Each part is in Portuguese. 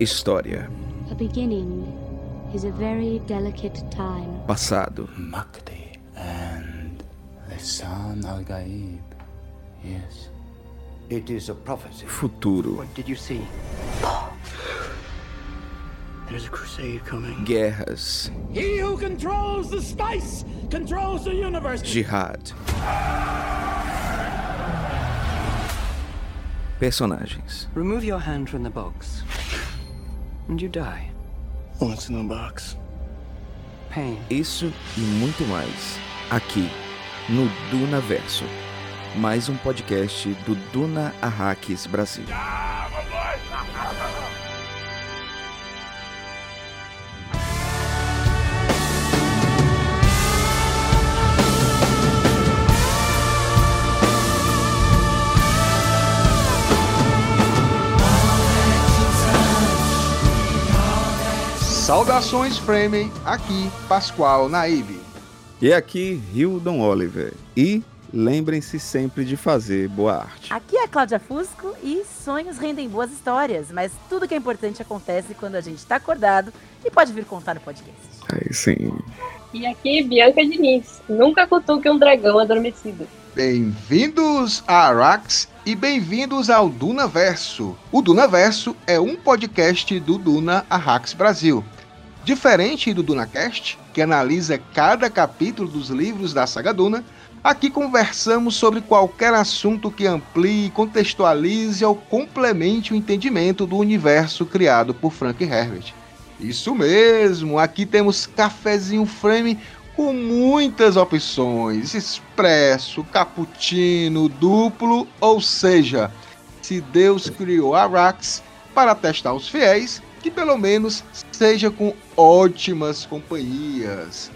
História. A beginning is a very delicate time. Passado. Makti and Lisan al Gaib. Yes. It is a prophecy. Futuro. What did you see? There's a crusade coming. Guerras. He who controls the spice controls the universe. Jihad. Personagens. Remove your hand from the box. And you die. What's in the box? Pain. Isso e muito mais. Aqui, no Duna Verso. Mais um podcast do Duna Arrakis Brasil. Saudações Fremen, aqui Pascoal Naib. E aqui, Hildon Oliver. E lembrem-se sempre de fazer boa arte. Aqui é Cláudia Fusco e sonhos rendem boas histórias, mas tudo que é importante acontece quando a gente está acordado e pode vir contar no podcast. Aí sim. E aqui, Bianca Diniz. Nunca cutuque um dragão adormecido. Bem-vindos a Arax e bem-vindos ao Duna Verso. O Duna Verso é um podcast do Duna Arrax Brasil. Diferente do DunaCast, que analisa cada capítulo dos livros da saga Duna, aqui conversamos sobre qualquer assunto que amplie, contextualize ou complemente o entendimento do universo criado por Frank Herbert. Isso mesmo, aqui temos cafezinho frame com muitas opções: expresso, cappuccino, duplo, ou seja, se Deus criou Arax para testar os fiéis, que pelo menos seja com ótimas companhias.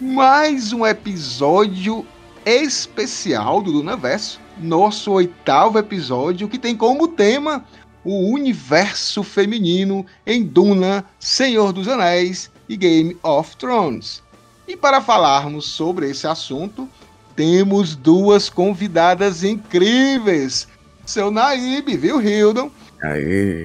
Mais um episódio especial do Dunaverso, nosso oitavo episódio, que tem como tema o universo feminino em Duna, Senhor dos Anéis e Game of Thrones. E para falarmos sobre esse assunto, temos duas convidadas incríveis. Seu Naib, viu, Hildon?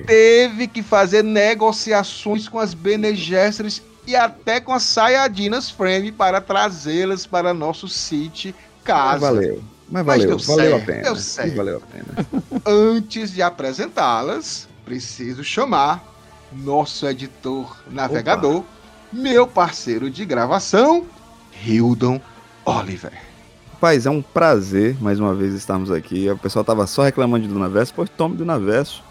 Teve que fazer negociações com as Bene Gesserit e até com as Sayadinas Frame para trazê-las para nosso City casa. Mas valeu. Mas Mas valeu, deu valeu certo, a pena. deu certo. Valeu a pena. Antes de apresentá-las, preciso chamar nosso editor navegador, meu parceiro de gravação, Hildon Oliver. Rapaz, é um prazer mais uma vez estarmos aqui. O pessoal tava só reclamando de Dunaverso, pois tome Dunaverso.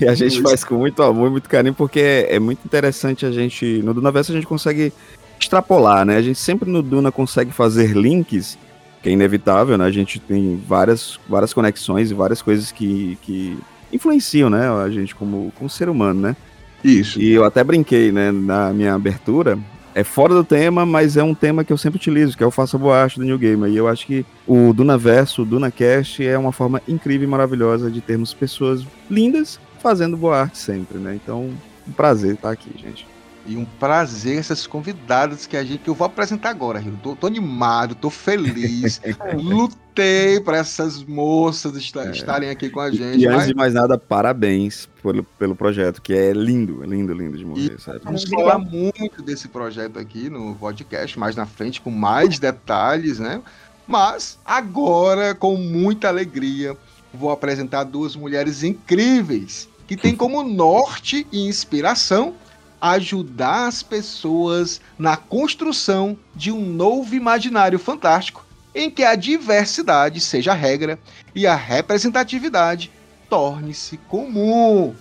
E a gente faz com muito amor e muito carinho, porque é, é muito interessante a gente. No Dunaverso a gente consegue extrapolar, né? A gente sempre no Duna consegue fazer links, que é inevitável, né? A gente tem várias, várias conexões e várias coisas que, que influenciam, né? A gente como, como ser humano, né? Isso. E eu até brinquei, né, na minha abertura. É fora do tema, mas é um tema que eu sempre utilizo, que é o Faça Boa Arte do New Gamer. E eu acho que o Dunaverso, o DunaCast, é uma forma incrível e maravilhosa de termos pessoas lindas fazendo boa arte sempre, né? Então, um prazer estar aqui, gente. E um prazer essas convidadas que a gente que eu vou apresentar agora, Rio. Tô, tô animado, tô feliz. Lutei para essas moças esta- estarem aqui com a gente. E antes mas de mais nada, parabéns pelo, pelo projeto, que é lindo, lindo, lindo de morrer, sério. vamos falar muito desse projeto aqui no podcast mais na frente, com mais detalhes, né? Mas agora, com muita alegria, vou apresentar duas mulheres incríveis que têm como norte e inspiração ajudar as pessoas na construção de um novo imaginário fantástico em que a diversidade seja a regra e a representatividade torne-se comum.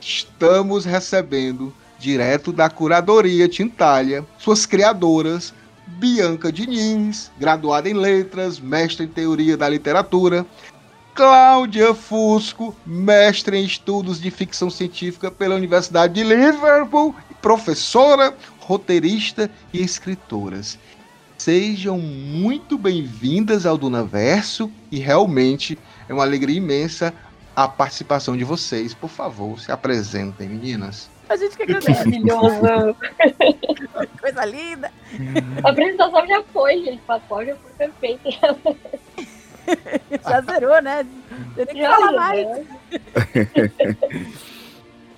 Estamos recebendo direto da curadoria Tintalha suas criadoras Bianca Diniz, graduada em letras, mestre em teoria da literatura, Cláudia Fusco, mestre em estudos de ficção científica pela Universidade de Liverpool, professora, roteirista e escritoras. Sejam muito bem-vindas ao Dunaverso e realmente é uma alegria imensa a participação de vocês. Por favor, se apresentem, meninas. A gente que agradece. Maravilhoso. Coisa linda. A apresentação já foi, gente. Pascoal já foi perfeito. Já zerou, né? Tem que falar mais. né?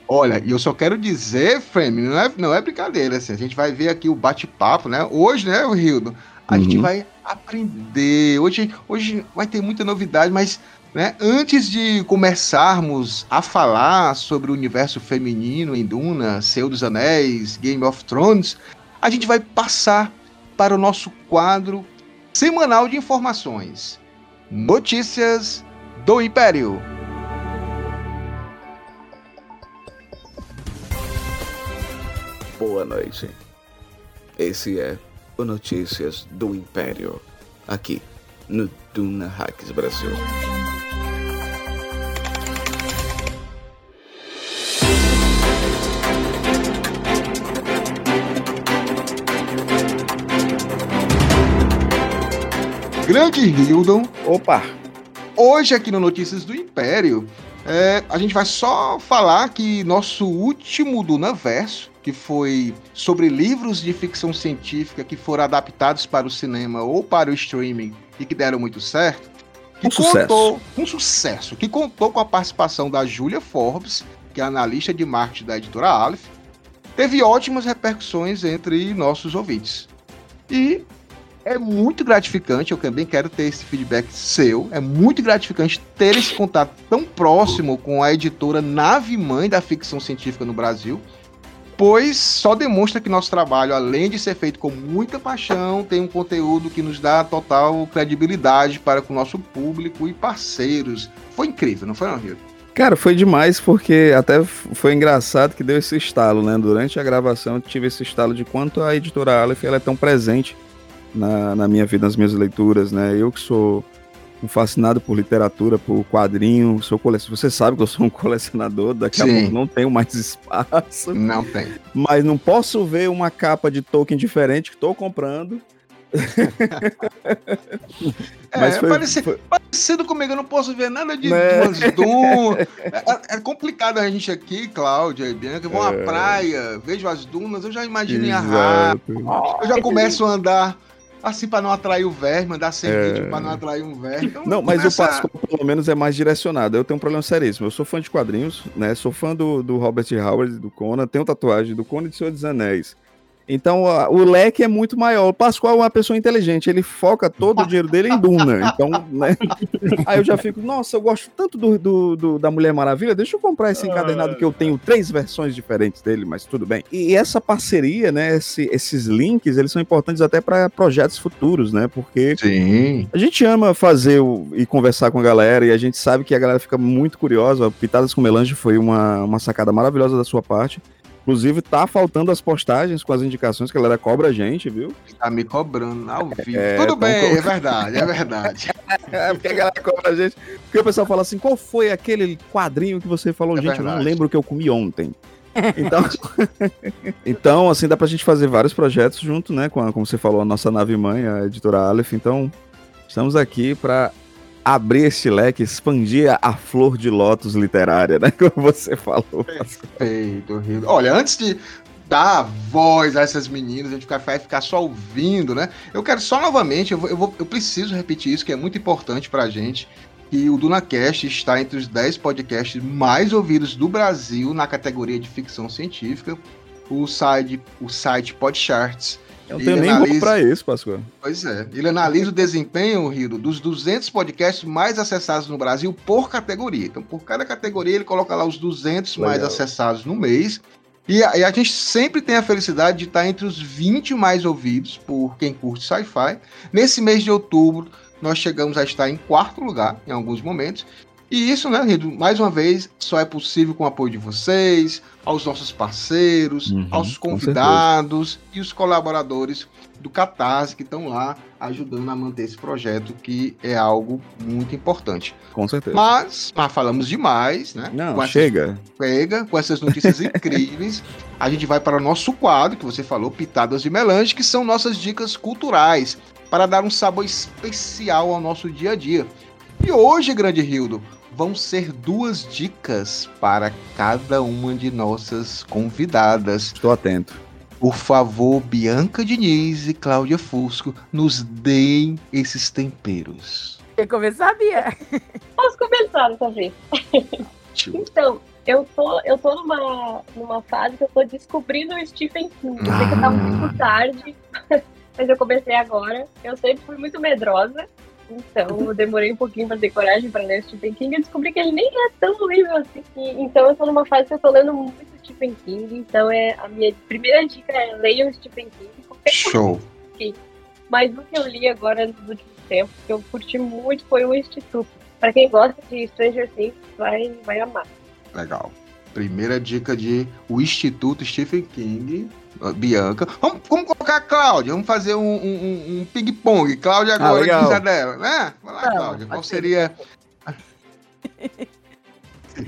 Olha, e eu só quero dizer, Frame, não é, não é brincadeira, assim, a gente vai ver aqui o bate-papo, né? Hoje, né, o Rildo? A Uhum. gente vai aprender. Hoje, hoje vai ter muita novidade, mas né, antes de começarmos a falar sobre o universo feminino em Duna, Senhor dos Anéis, Game of Thrones, a gente vai passar para o nosso quadro semanal de informações. Notícias do Império. Boa noite. Esse é o Notícias do Império, aqui no Duna Hacks Brasil. Grande Hildon, Opa! Hoje, aqui no Notícias do Império, é, a gente vai só falar que nosso último Dunaverso, que foi sobre livros de ficção científica que foram adaptados para o cinema ou para o streaming e que deram muito certo, que Um sucesso. contou um sucesso, que contou com a participação da Julia Forbes, que é analista de marketing da editora Aleph, teve ótimas repercussões entre nossos ouvintes. E é muito gratificante, eu também quero ter esse feedback seu. É muito gratificante ter esse contato tão próximo com a editora nave mãe da ficção científica no Brasil, pois só demonstra que nosso trabalho, além de ser feito com muita paixão, tem um conteúdo que nos dá total credibilidade para com o nosso público e parceiros. Foi incrível, não foi, não, Rio? Cara, foi demais porque até foi engraçado que deu esse estalo, né? Durante a gravação eu tive esse estalo de quanto a editora Aleph ela é tão presente na, na minha vida, nas minhas leituras, né? Eu que sou um fascinado por literatura, por quadrinho, sou colecionador. Você sabe que eu sou um colecionador, daqui a Sim. pouco não tenho mais espaço, Não tem. mas não posso ver uma capa de Tolkien diferente que estou comprando. É, Mas foi- parece- foi- parecido comigo, eu não posso ver nada de Né? umas dunas. É, é complicado a gente aqui, Cláudia e Bianca, vão à É. praia, vejo as dunas, eu já imagino em arrar. Exato. Eu já começo a andar assim pra não atrair o verme, andar sem É. ritmo pra não atrair um verme. Então, Não, mas o começa- Pascoal pelo menos é mais direcionado. Eu tenho um problema seríssimo. Eu sou fã de quadrinhos, né? Sou fã do, do Robert Howard, do Conan, tenho tatuagem do Conan e do Senhor dos Anéis. Então o leque é muito maior. O Pascoal é uma pessoa inteligente, ele foca todo o dinheiro dele em Duna. Então, né? Aí eu já fico, nossa, eu gosto tanto do, do- do- da Mulher Maravilha, deixa eu comprar esse encadernado que eu tenho três versões diferentes dele, mas tudo bem. E essa parceria, né? esse- esses links, eles são importantes até para projetos futuros, né? Porque Sim. a gente ama fazer o- e conversar com a galera e a gente sabe que a galera fica muito curiosa. Pitadas com Melange foi uma, uma sacada maravilhosa da sua parte. Inclusive, tá faltando as postagens com as indicações que a galera cobra a gente, viu? Tá me cobrando ao vivo. É, Tudo bem, co- é verdade, é verdade. É, porque a galera cobra a gente. Porque o pessoal fala assim: qual foi aquele quadrinho que você falou? É gente, eu não verdade. lembro o que eu comi ontem. Então, então, assim, dá pra gente fazer vários projetos junto, né? Com, a- como você falou, a nossa nave mãe, a editora Aleph. Então, estamos aqui pra abrir esse leque, expandir a, flor de lótus literária, né? Como você falou. Perfeito, Rio. Olha, antes de dar voz a essas meninas, a gente ficar- vai ficar só ouvindo, né? Eu quero só novamente, eu, vou, eu, vou- eu preciso repetir isso, que é muito importante pra gente, que o DunaCast está entre os 10 podcasts mais ouvidos do Brasil na categoria de ficção científica. O site, o site Podcharts Eu não tenho nem analisa- roupa pra isso, Pascoal. Pois é. Ele analisa o desempenho, Riro, dos 200 podcasts mais acessados no Brasil por categoria. Então, por cada categoria, ele coloca lá os 200 mais Legal. acessados no mês. E a, e a gente sempre tem a felicidade de estar entre os 20 mais ouvidos por quem curte sci-fi. Nesse mês de outubro, nós chegamos a estar em quarto lugar, em alguns momentos. E isso, né, Rido, mais uma vez, só é possível com o apoio de vocês, aos nossos parceiros, Uhum, aos convidados e os colaboradores do Catarse que estão lá ajudando a manter esse projeto, que é algo muito importante. Com certeza. Mas, mas falamos demais, né? Não, com essas- chega. pega com essas notícias incríveis. A gente vai para o nosso quadro, que você falou, Pitadas de Melange, que são nossas dicas culturais, para dar um sabor especial ao nosso dia a dia. E hoje, grande Rildo, vão ser duas dicas para cada uma de nossas convidadas. Estou atento. Por favor, Bianca Diniz e Cláudia Fusco, nos deem esses temperos. Quer começar, Bia? Posso começar dessa vez? Então, Eu tô, eu tô numa, numa fase que eu tô descobrindo o Stephen King. Eu sei que tá muito tarde, mas eu comecei agora. Eu sempre fui muito medrosa, então eu demorei um pouquinho pra ter coragem pra ler o Stephen King. Eu descobri que ele nem é tão horrível assim. E- então eu tô numa fase que eu tô lendo muito Stephen King. Então é a minha primeira dica é leiam Stephen King. Show. mas o que eu li agora nos últimos tempos, que eu curti muito, foi o Instituto. Pra quem gosta de Stranger Things, vai, vai amar. Legal. Primeira dica de O Instituto Stephen King. Uh, Bianca. Vamos, vamos colocar a Cláudia. Vamos fazer um, um- um- ping-pong. Cláudia agora, legal. diz a dela, né? Vai lá, Vamos, Cláudia. Qual seria.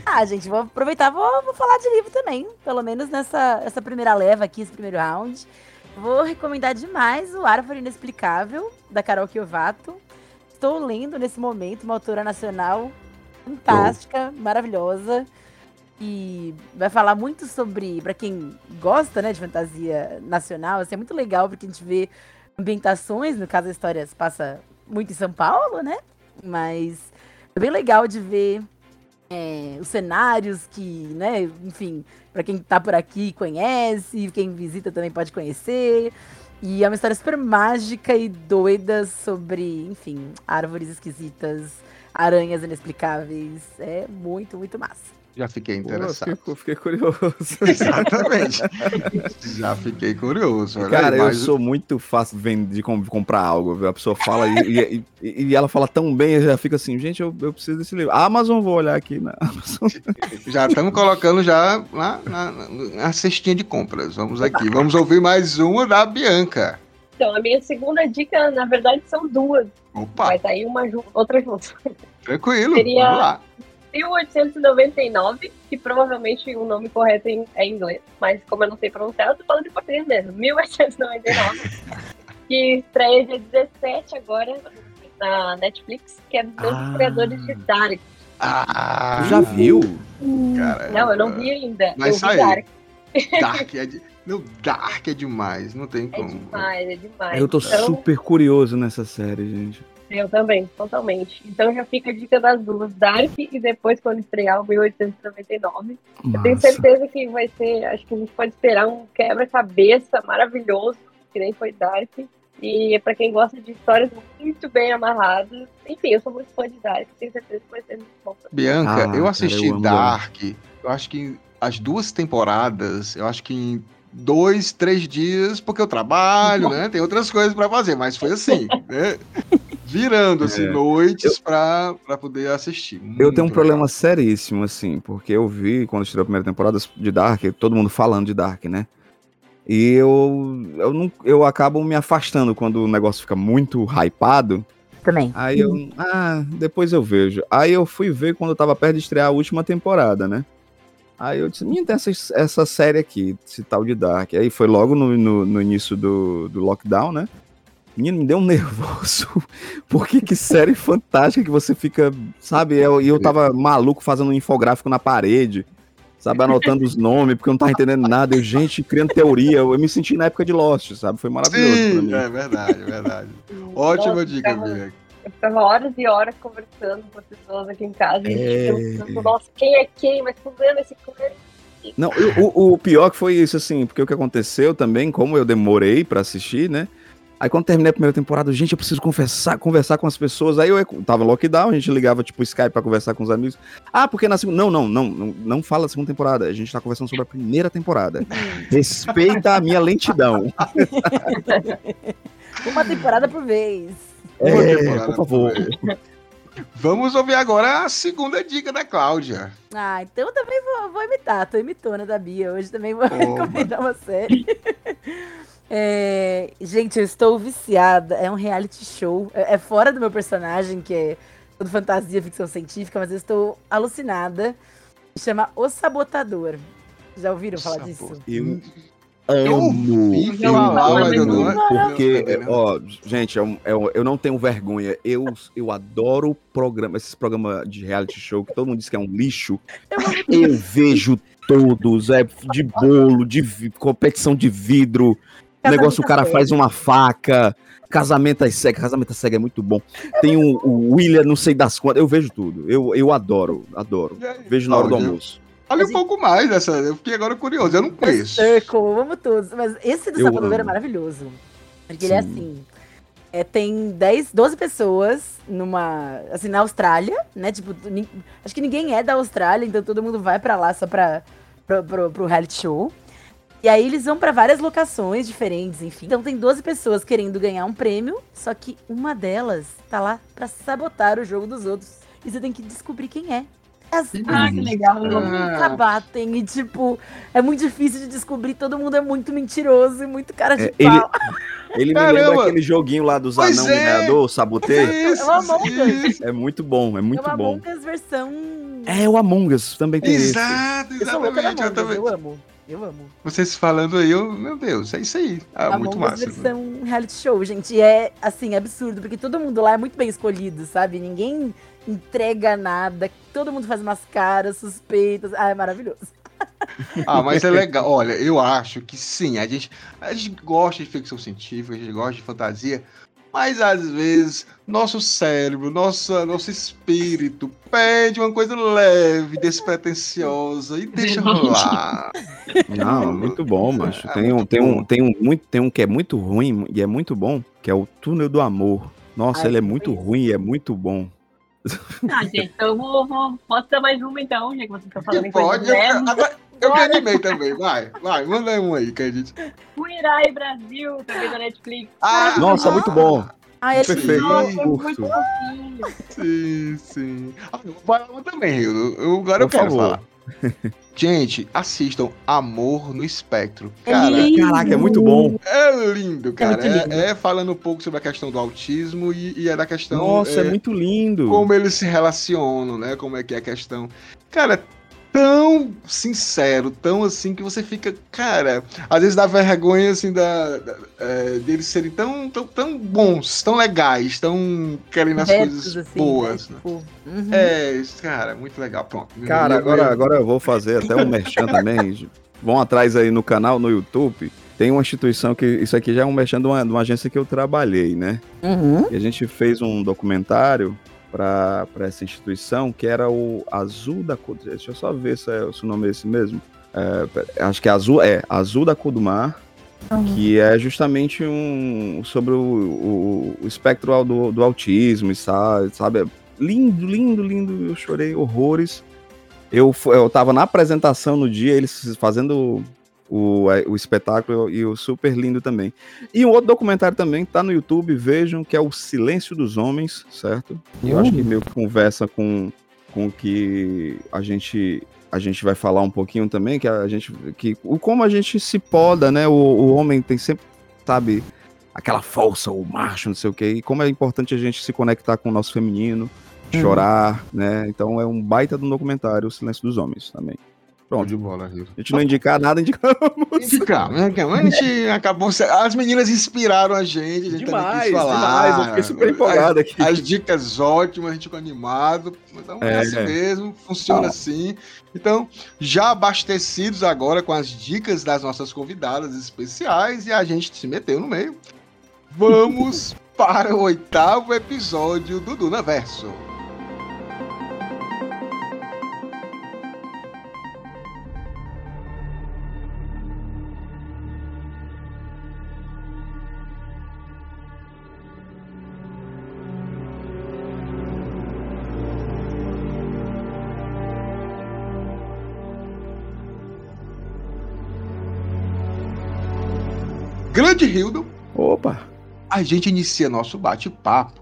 Ah, gente, vou aproveitar, vou, vou falar de livro também. Pelo menos nessa essa primeira leva aqui, esse primeiro round. Vou recomendar demais o Árvore Inexplicável, da Carol Kiovato. Estou lendo nesse momento uma autora nacional fantástica, maravilhosa. E vai falar muito sobre, pra quem gosta, né, de fantasia nacional, assim, é muito legal porque a gente vê ambientações, no caso a história se passa muito em São Paulo, né? Mas é bem legal de ver é, os cenários que, né, enfim, pra quem tá por aqui conhece, quem visita também pode conhecer. E é uma história super mágica e doida sobre, enfim, árvores esquisitas, aranhas inexplicáveis. É muito, muito massa. Já fiquei Pô, interessado. fiquei, fiquei curioso. Exatamente. Já fiquei curioso. Cara, aí, eu mas- sou muito fácil de, comprar algo. viu? A pessoa fala e, e- e ela fala tão bem, eu já fica assim, gente, eu, eu preciso desse livro. Amazon, vou olhar aqui na Amazon. Já estamos colocando já na, na, na cestinha de compras. Vamos aqui. Vamos ouvir mais uma da Bianca. Então, a minha segunda dica, na verdade, são duas. Opa, Vai sair uma outra junto. tranquilo. Seria- Vamos lá. 1899, que provavelmente o nome correto em- é em inglês, mas como eu não sei pronunciar, eu tô falando em português mesmo. 1899, que estreia dia 17 agora na Netflix, que é dos Ah. criadores de Dark. Ah, Já viu? cara. Não, eu não vi ainda. Vai eu vi. Dark. Dark é de... Não, Dark é demais. Não tem É como. demais, é demais. Eu tô Então, super curioso nessa série, gente. Eu também, totalmente. Então já fica a dica das duas, Dark e depois quando estrear o 1899. Eu tenho Massa. certeza que vai ser, acho que a gente pode esperar um quebra-cabeça maravilhoso, que nem foi Dark. E é pra quem gosta de histórias muito bem amarradas. Enfim, eu sou muito fã de Dark, tenho certeza que vai ser muito bom. também. Bianca, Ah, eu cara, assisti eu amo Dark. Eu acho que as duas temporadas, eu acho que em dois, três dias, porque eu trabalho, né? Tem outras coisas pra fazer, mas foi assim, né? Virando assim, É. noites pra, pra poder assistir. Eu Muito tenho um legal. problema seríssimo, assim, porque eu vi quando estreou a primeira temporada de Dark, todo mundo falando de Dark, né? E eu, eu, não, eu acabo me afastando quando o negócio fica muito hypado. Também. Aí eu, ah, depois eu vejo. Aí eu fui ver quando eu tava perto de estrear a última temporada, né? Aí eu disse, minha, tem essa, essa série aqui, esse tal de Dark. Aí foi logo no, no, no início do, do lockdown, né? Menino, me deu um nervoso. Porque que série fantástica que você fica, sabe? E eu, eu tava maluco fazendo um infográfico na parede, sabe? Anotando os nomes, porque eu não tava entendendo nada. Eu, gente, criando teoria. Eu, eu me senti na época de Lost, sabe? Foi maravilhoso pra Sim, mim. é verdade, é verdade. Ótima Nossa, dica, Bianca. Eu ficava horas e horas conversando com as pessoas aqui em casa. E É. pensando, nossa, quem é quem? Mas fulano, esse fulano. Não, o, o pior que foi isso, assim, porque o que aconteceu também, como eu demorei pra assistir, né? Aí quando terminei a primeira temporada, gente, eu preciso conversar, conversar com as pessoas. Aí eu tava lockdown, a gente ligava, tipo, Skype pra conversar com os amigos. Ah, porque na segunda. Não, não, não, não, não fala da segunda temporada. A gente tá conversando sobre a primeira temporada. Respeita a minha lentidão. Uma temporada por vez. Uma É, temporada por favor. Vamos ouvir agora a segunda dica da Cláudia. Ah, então eu também vou, vou imitar. Tô imitona da Bia. Hoje também vou Oba. recomendar uma série. É, gente, eu estou viciada. É um reality show. É, é fora do meu personagem, que é tudo fantasia, ficção científica, mas eu estou alucinada. Chama O Sabotador. Já ouviram falar disso? Eu Eu amo. Eu amo, eu porque, eu ó, gente, é um- é eu não tenho vergonha. Eu, eu adoro programa, esses programas de reality show que todo mundo diz que é um lixo. Eu Eu vejo todos, é de bolo, de vi- competição de vidro. Casamento negócio o cara às faz uma faca. Casamento às cegas, casamento às cegas é muito bom. Tem o, o William, não sei das quantas. Eu vejo tudo. Eu, eu adoro, adoro. Vejo na hora do almoço. Fale um pouco mais dessa. Eu fiquei agora curioso, eu não conheço. Circle, vamos todos. Mas esse do Eu Sapadoeiro é amo. maravilhoso. Porque ele é Sim. assim. é, tem 10, 12 pessoas numa. Assim, na Austrália, né? Tipo, acho que ninguém é da Austrália, então todo mundo vai pra lá só pra, pro, pro, pro reality show. E aí eles vão pra várias locações diferentes, enfim. Então tem 12 pessoas querendo ganhar um prêmio, só que uma delas tá lá pra sabotar o jogo dos outros. E você tem que descobrir quem é. As Ah, que legal. nunca Ah. batem e, tipo, é muito difícil de descobrir. Todo mundo é muito mentiroso e muito cara de É, ele- pau. Ele me Caramba. lembra aquele joguinho lá dos Pois anão é. minerador, saboteio. Isso, É o Among Us. isso. É muito bom, é muito é uma bom. Among Us versão. É, o Among Us também tem esse. Exato, Eu sou louca da exatamente. Eu Among Us, também. eu amo. Eu amo. Vocês falando aí, eu, meu Deus, é isso aí. Ah, Among muito Us massa. versão reality show, gente. E é, assim, absurdo, porque todo mundo lá é muito bem escolhido, sabe? Ninguém entrega nada, todo mundo faz umas caras suspeitas. Ah, é maravilhoso. Ah, mas é legal. Olha, eu acho que sim. A gente, a gente gosta de ficção científica, a gente gosta de fantasia, mas às vezes nosso cérebro, nossa, nosso espírito pede uma coisa leve, despretensiosa e deixa rolar. Não, muito bom, macho. É Tem um, muito tem um, bom. tem um muito, tem um que é muito ruim e é muito bom, que é o Túnel do Amor. Nossa, Ai, ele é muito isso. ruim e é muito bom. Ah, gente, então eu vou, vou- posso dar mais uma então, já que vocês estão falando Que em coisas pode. Agora, eu me animei também. Vai, vai, manda um aí, que a gente. Mirai Brasil, também da Netflix. Ah, Nossa, muito bom. Ah, Perfeito. Nossa, é muito fofinho. Sim, sim. Ah, eu vou falar uma também, Rio. Eu, agora eu Por quero favor. falar. Gente, assistam Amor no Espectro. É Cara, lindo. Caraca, é muito bom. é lindo, cara. muito lindo. É, é falando um pouco sobre a questão do autismo e, e é da questão. Nossa, é, é, muito lindo. Como eles se relacionam, né? Como é que é a questão. Cara, tão sincero, tão assim que você fica, cara, às vezes dá vergonha assim da, da- é, deles serem tão, tão, tão bons, tão legais, tão querendo as Retos, coisas assim, boas. né? né? Tipo, uhum. É, isso, cara, muito legal. Pronto. Cara, Eu- agora, eu- agora eu vou fazer até um merchan também. Vão atrás aí no canal, no YouTube. Tem uma instituição que. Isso aqui já é um merchan de uma, de uma agência que eu trabalhei, né? Uhum. E a gente fez um documentário para essa instituição que era o Azul da Cor. Deixa eu só ver se, é, se o nome é esse mesmo. É, acho que é Azul, é Azul da Cor do Mar, que é justamente um sobre o, o, o espectro do, do autismo, e sabe, sabe? Lindo, lindo, lindo. Eu chorei horrores. Eu, eu tava na apresentação no dia, eles fazendo o, o espetáculo e o super lindo também. E um outro documentário também tá no YouTube, vejam, que é o Silêncio dos Homens, certo? E eu acho que meio que conversa com, com o que a gente a gente vai falar um pouquinho também, que a gente que o como a gente se poda, né? O, o homem tem sempre, sabe, aquela força, o macho, não sei o quê, e como é importante a gente se conectar com o nosso feminino, chorar, né? Então é um baita do documentário, O Silêncio dos Homens também. Pronto. de bola. A gente não indicar nada, indicar Calma, né. A gente acabou. As meninas inspiraram a gente, a gente também demais, quis falar. demais. Eu fiquei super empolgado aqui. As, as dicas ótimas, a gente ficou animado. Então é, É. assim mesmo, funciona Ah. assim. Então, já abastecidos agora com as dicas das nossas convidadas especiais e a gente se meteu no meio. Vamos para o oitavo episódio do Duna Verso. Grande Hildon, Opa! a gente inicia nosso bate-papo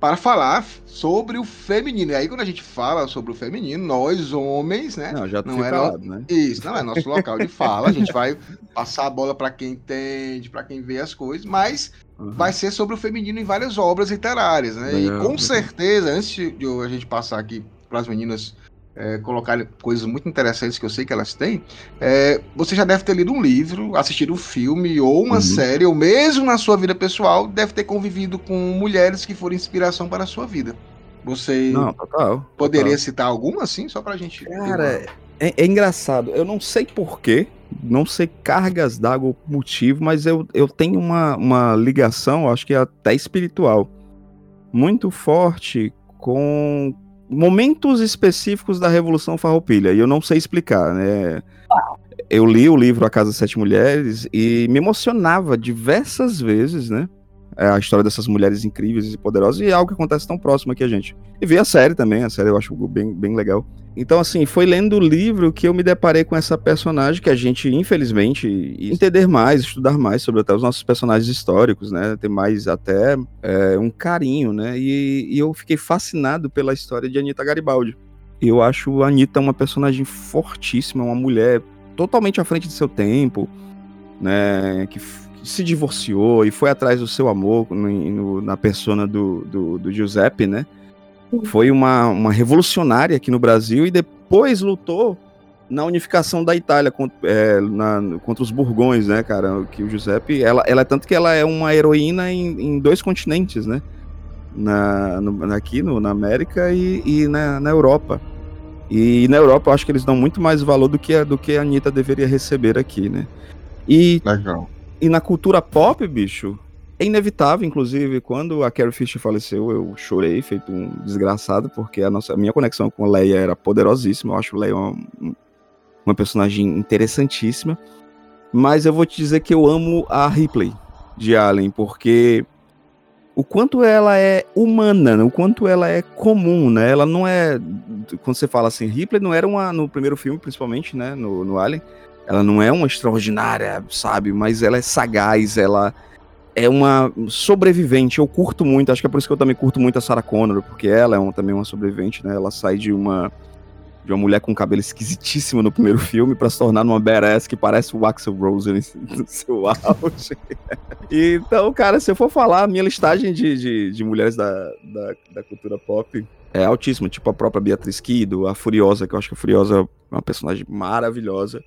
para falar sobre o feminino. E aí, quando a gente fala sobre o feminino, nós, homens, né? Não, já Não tinha era- falado, né? Isso, não é nosso local de fala. A gente vai passar a bola para quem entende, para quem vê as coisas, mas Uhum. vai ser sobre o feminino em várias obras literárias, né? Legal, e com legal. certeza, antes de de a gente passar aqui para as meninas é, colocarem coisas muito interessantes que eu sei que elas têm, é, você já deve ter lido um livro, assistido um filme ou uma Uhum. série, ou mesmo na sua vida pessoal, deve ter convivido com mulheres que foram inspiração para a sua vida. Você Não, total. poderia total. citar alguma assim, só pra gente. ter Cara, é, é engraçado. Eu não sei porquê, não sei cargas d'água, motivo, mas eu, eu tenho uma, uma ligação, acho que até espiritual, muito forte com momentos específicos da Revolução Farroupilha, e eu não sei explicar, né? Eu li o livro A Casa das Sete Mulheres e me emocionava diversas vezes, né? É, a história dessas mulheres incríveis e poderosas, e é algo que acontece tão próximo aqui a gente. E vi a série também, a série eu acho bem, bem legal. Então, assim, foi lendo o livro que eu me deparei com essa personagem que a gente, infelizmente, entender mais, estudar mais sobre até os nossos personagens históricos, né? Ter mais até é, um carinho, né? E, e eu fiquei fascinado pela história de Anitta Garibaldi. Eu acho a Anitta uma personagem fortíssima, uma mulher totalmente à frente de seu tempo, né? Que se divorciou e foi atrás do seu amor no, no, na persona do, do, do, Giuseppe, né? Foi uma, uma revolucionária aqui no Brasil e depois lutou na unificação da Itália contra, é, na, contra os Burgões, né, cara? Que o Giuseppe, ela, ela é tanto que ela é uma heroína em, em dois continentes, né? Na, no, aqui no, na América e, e na, na Europa. E na Europa eu acho que eles dão muito mais valor do que a, do que a Anitta deveria receber aqui, né? E Legal. E na cultura pop, bicho, é inevitável, inclusive, quando a Carrie Fisher faleceu, eu chorei, feito um desgraçado, porque a, nossa, a minha conexão com a Leia era poderosíssima. Eu acho Leia uma, uma personagem interessantíssima. Mas eu vou te dizer que eu amo a Ripley de Alien, porque o quanto ela é humana, o quanto ela é comum, né? Ela não é. Quando você fala assim, Ripley não era uma. No primeiro filme, principalmente, né? No, no Alien ela não é uma extraordinária, sabe? Mas ela é sagaz, ela é uma sobrevivente. Eu curto muito, acho que é por isso que eu também curto muito a Sarah Connor, porque ela é um, também uma sobrevivente, né? Ela sai de uma de uma mulher com cabelo esquisitíssimo no primeiro filme para se tornar uma badass que parece o Axel Rose no seu auge. então, cara, se eu for falar, a minha listagem de, de, de mulheres da, da, da, cultura pop é altíssima, tipo a própria Beatriz Kido, a Furiosa, que eu acho que a Furiosa é uma personagem maravilhosa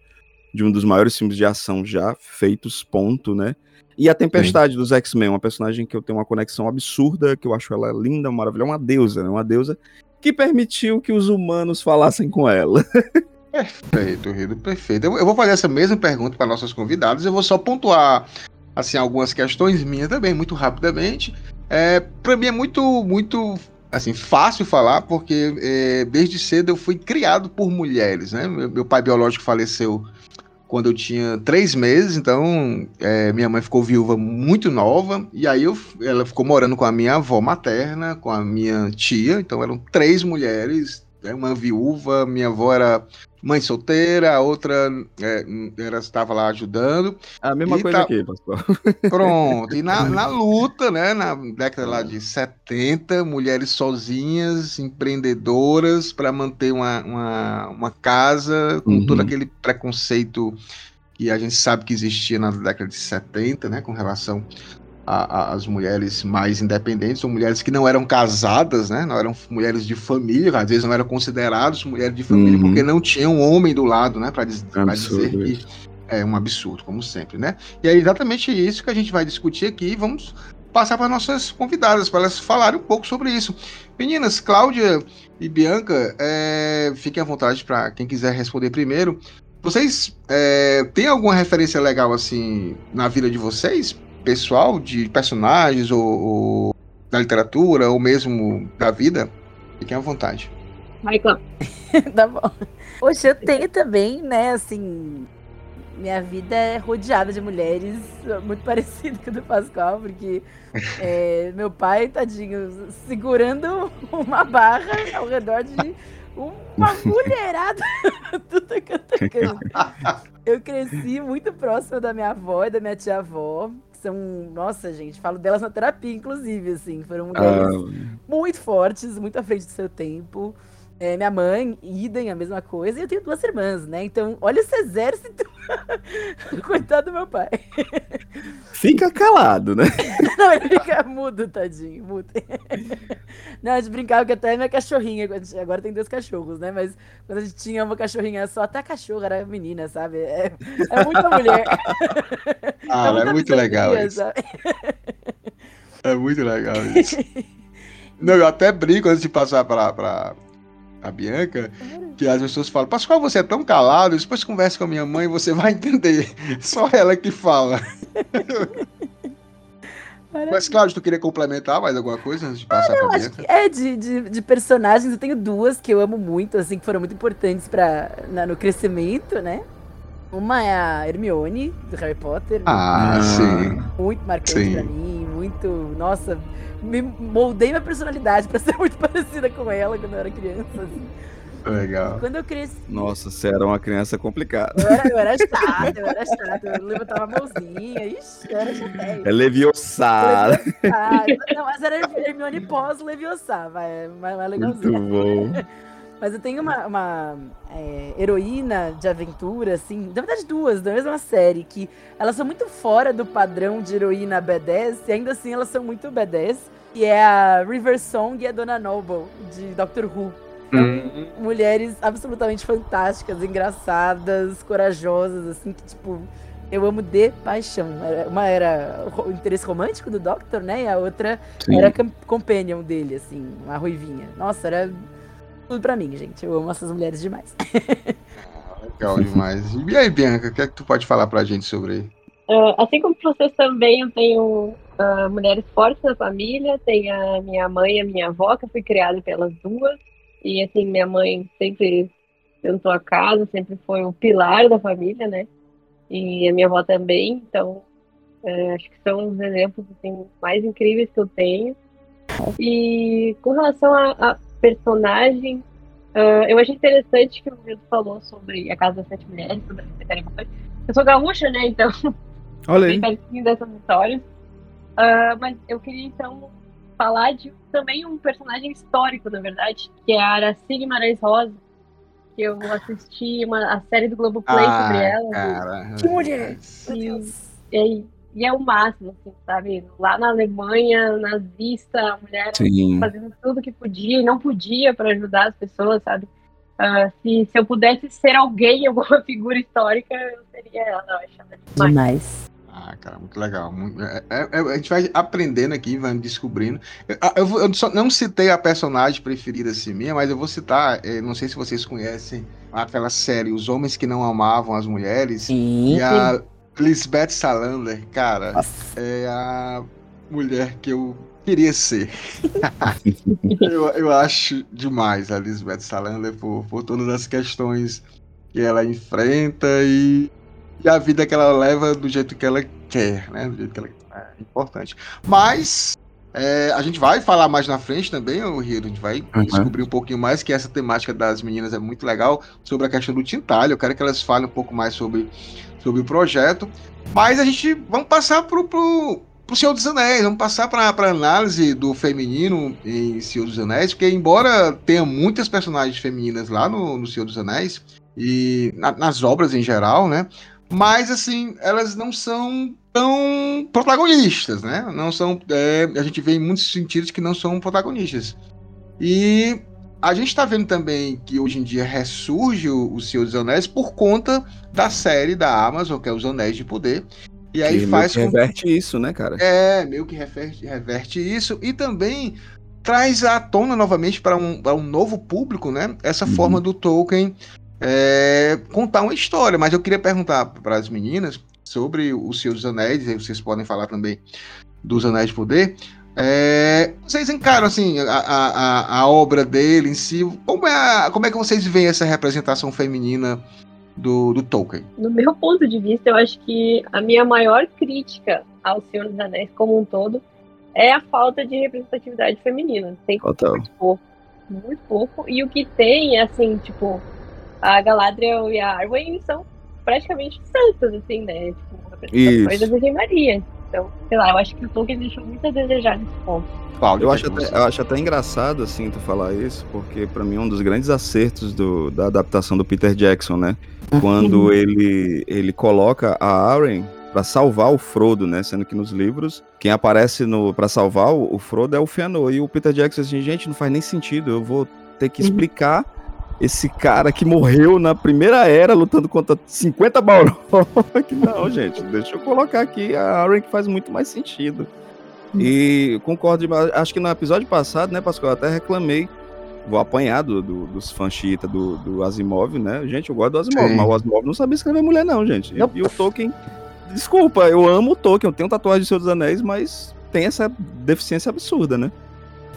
de um dos maiores filmes de ação já feitos, ponto, né? E a Tempestade Sim. dos X-Men, uma personagem que eu tenho uma conexão absurda, que eu acho ela linda, maravilhosa, uma deusa, né? Uma deusa que permitiu que os humanos falassem com ela. Perfeito, Rido, perfeito. Eu, eu, vou fazer essa mesma pergunta para nossos convidados, eu vou só pontuar assim algumas questões minhas também, muito rapidamente. É, para mim é muito, muito assim, fácil falar, porque é, desde cedo eu fui criado por mulheres, né? Meu, meu pai biológico faleceu quando eu tinha três meses, então é, minha mãe ficou viúva muito nova, e aí eu, ela ficou morando com a minha avó materna, com a minha tia, então eram três mulheres, né, uma viúva, minha avó era mãe solteira, a outra é, era, estava lá ajudando. A mesma coisa tá... aqui, pastor. Pronto, e na, na, luta, né, na década lá de 70, mulheres sozinhas, empreendedoras, para manter uma, uma, uma, casa, com uhum. todo aquele preconceito que a gente sabe que existia na década de 70, né, com relação as mulheres mais independentes, ou mulheres que não eram casadas, né? Não eram mulheres de família, às vezes não eram consideradas mulheres de família uhum. porque não tinham um homem do lado, né? Para dizer, dizer que é um absurdo, como sempre, né? E é exatamente isso que a gente vai discutir aqui. Vamos passar para nossas convidadas para elas falarem um pouco sobre isso. Meninas, Cláudia e Bianca, é, fiquem à vontade para quem quiser responder primeiro. Vocês é, têm alguma referência legal assim na vida de vocês? Pessoal de personagens ou, ou da literatura ou mesmo da vida, fiquem à vontade. Michael. tá bom. Poxa, eu tenho também, né, assim, minha vida é rodeada de mulheres, muito parecida com a do Pascoal, porque é, meu pai, tadinho, segurando uma barra ao redor de uma mulherada. Tudo cantando. Eu cresci muito próxima da minha avó e da minha tia-avó são, nossa, gente, falo delas na terapia, inclusive, assim, foram mulheres ah. muito fortes, muito à frente do seu tempo. É, minha mãe, idem, a mesma coisa, e eu tenho duas irmãs, né? Então, olha esse exército. Coitado do meu pai. Fica calado, né? Não, ele fica mudo, tadinho, mudo. Não, a gente brincava que até minha cachorrinha, agora tem dois cachorros, né? Mas quando a gente tinha uma cachorrinha só, até a cachorra era menina, sabe? É, é muita mulher. Ah, é, é muito legal isso. Sabe? É muito legal isso. Não, eu até brinco antes de passar para a Bianca, que as pessoas falam, Pascoal, você é tão calado, depois conversa com a minha mãe, você vai entender. Só ela que fala. Mas, Cláudio, tu queria complementar mais alguma coisa antes de passar Eu pra acho Bianca? que é de, de, de personagens, eu tenho duas que eu amo muito, assim, que foram muito importantes pra, na- no crescimento, né? Uma é a Hermione, do Harry Potter. Ah, sim. Muito marcante sim. pra mim, muito. Nossa, me moldei minha personalidade pra ser muito parecida com ela quando eu era criança. assim. Legal. Quando eu cresci, Nossa, você era uma criança complicada. eu era, eu era chata, eu era chata, eu levantava a mãozinha, ixi, eu era chateia. É leviossada. Ah, não, mas era Hermione pós-Leviosa, vai, mais Muito legalzinho. bom. Mas eu tenho uma, uma, é, heroína de aventura, assim, na verdade duas, da mesma série, que elas são muito fora do padrão de heroína B10, e ainda assim elas são muito B10, que é a River Song e a Dona Noble, de Doctor Who. Hum. Mulheres absolutamente fantásticas, engraçadas, corajosas, assim, que, tipo, eu amo de paixão. Uma era o interesse romântico do Doctor, né? E a outra Sim. era com- companion dele, assim, uma ruivinha. Nossa, era tudo pra mim, gente. Eu amo essas mulheres demais. Legal demais. E aí, Bianca, o que é que tu pode falar pra gente sobre Ah, assim como vocês também, eu tenho ah, mulheres fortes na família. Tem a minha mãe e a minha avó, que eu fui criada pelas duas. E assim, minha mãe sempre tentou a casa, sempre foi o pilar da família, né? E a minha avó também. Então, eh, acho que são os exemplos assim, mais incríveis que eu tenho. E com relação a, a personagem, ah, eu achei interessante que o Vitor falou sobre a Casa das Sete Mulheres, sobre a Secretaria Importante. Eu sou gaúcha, né? Então Olha bem aí. pertinho dessas histórias. Ah, mas eu queria então falar de também um personagem histórico, na verdade, que é a Araci Guimarães Rosa, que eu assisti uma, a série do Globoplay sobre ela. Ah, cara. Que mulher! E, e, e é o máximo, assim, sabe? Lá na Alemanha, nazista, a mulher Sim. fazendo tudo que podia e não podia para ajudar as pessoas, sabe? Ah, se, se eu pudesse ser alguém, alguma figura histórica, eu seria ela, eu acho demais. Demais. Ah, cara, muito legal. Muito- é- é- é- a gente vai aprendendo aqui, vai descobrindo. Eu, ah, eu eu só não citei a personagem preferida assim minha, mas eu vou citar, eh, não sei se vocês conhecem aquela série Os Homens que Não Amavam as Mulheres. Sim. E a Lisbeth Salander, cara, é a mulher que eu queria ser. eu, eu acho demais a Lisbeth Salander por, por todas as questões que ela enfrenta e, e a vida que ela leva do jeito que ela quer, né? Do jeito que ela é importante. Mas é, a gente vai falar mais na frente também, o Rio, a gente vai Uhum. descobrir um pouquinho mais que essa temática das meninas é muito legal sobre a questão do tintalho. Eu quero que elas falem um pouco mais sobre, sobre o projeto. Mas a gente vamos passar pro, pro, pro Senhor dos Anéis, vamos passar para análise do feminino em Senhor dos Anéis, porque embora tenha muitas personagens femininas lá no, no Senhor dos Anéis e na- nas obras em geral, né? Mas assim, elas não são tão protagonistas, né? Não são. é, a gente vê em muitos sentidos que não são protagonistas. E a gente tá vendo também que hoje em dia ressurge o, o Senhor dos Anéis por conta da série da Amazon, que é Os Anéis de Poder. E aí Que faz meio com que reverte isso, né, cara? é, meio que reverte, reverte isso e também traz à tona novamente para um, pra um novo público, né? Essa Uhum. forma do Tolkien é, contar uma história. Mas eu queria perguntar para as meninas sobre o Senhor dos Anéis, aí vocês podem falar também dos Anéis de Poder. É, vocês encaram assim a, a, a- obra dele em si? Como é, a- como é que vocês veem essa representação feminina do, do Tolkien? No meu ponto de vista, eu acho que a minha maior crítica ao Senhor dos Anéis como um todo é a falta de representatividade feminina. Tem Total. muito pouco. Muito pouco. E o que tem é assim, tipo, a Galadriel e a Arwen são praticamente santas, assim, né? Tipo, representações da. Virgem Maria. Então, sei lá, eu acho que o Tolkien deixou muito a desejar nesse ponto. Cláudio, Eu acho, é até, eu acho até engraçado, assim, tu falar isso, porque pra mim é um dos grandes acertos do- da adaptação do Peter Jackson, né? Quando ele, ele coloca a Arryn pra salvar o Frodo, né? Sendo que nos livros, quem aparece no para salvar o, o Frodo é o Fëanor. E o Peter Jackson, assim, gente, não faz nem sentido, eu vou ter que explicar esse cara que morreu na primeira era lutando contra 50 Balrog. Que não, gente, deixa eu colocar aqui a Arryn que faz muito mais sentido. E concordo demais. Acho que no episódio passado, né, Pascoal, eu até reclamei. Vou apanhar do, do- dos fãs chita do, do Asimov, né? Gente, eu gosto do Asimov, Sim. mas o Asimov não sabia escrever mulher, não, gente. E- Nope. E, o Tolkien. Desculpa, eu amo o Tolkien, eu tenho tatuagem de Senhor dos Anéis, mas tem essa deficiência absurda, né?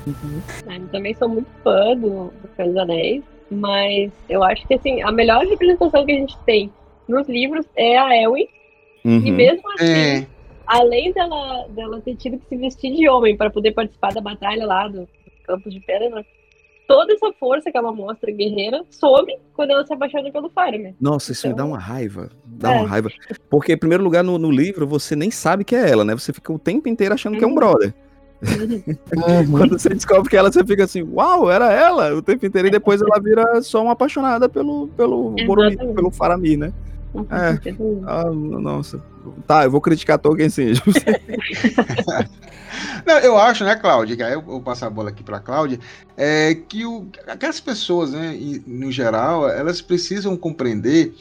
Eu também sou muito fã do, do Senhor dos Anéis, mas eu acho que assim, a melhor representação que a gente tem nos livros é a Elwin, Uhum. e mesmo assim, É, além dela, dela ter tido que se vestir de homem para poder participar da batalha lá do, do campo de Pelennor, toda essa força que ela mostra guerreira some quando ela se apaixona pelo Faramir. Nossa, isso me dá Então- uma raiva. Dá É. uma raiva. Porque, em primeiro lugar, no, no livro, você nem sabe que é ela, né? Você fica o tempo inteiro achando que é um Uhum. brother. Quando você descobre que ela, você fica assim, uau, era ela o tempo inteiro. E depois ela vira só uma apaixonada pelo, pelo, Boromir, pelo Faramir, né? É. Ah, nossa. Tá, eu vou criticar Tolkien sim. Não, eu acho, né, Cláudia, que aí eu vou passar a bola aqui para Cláudia, é que o, aquelas pessoas, né, no geral, elas precisam compreender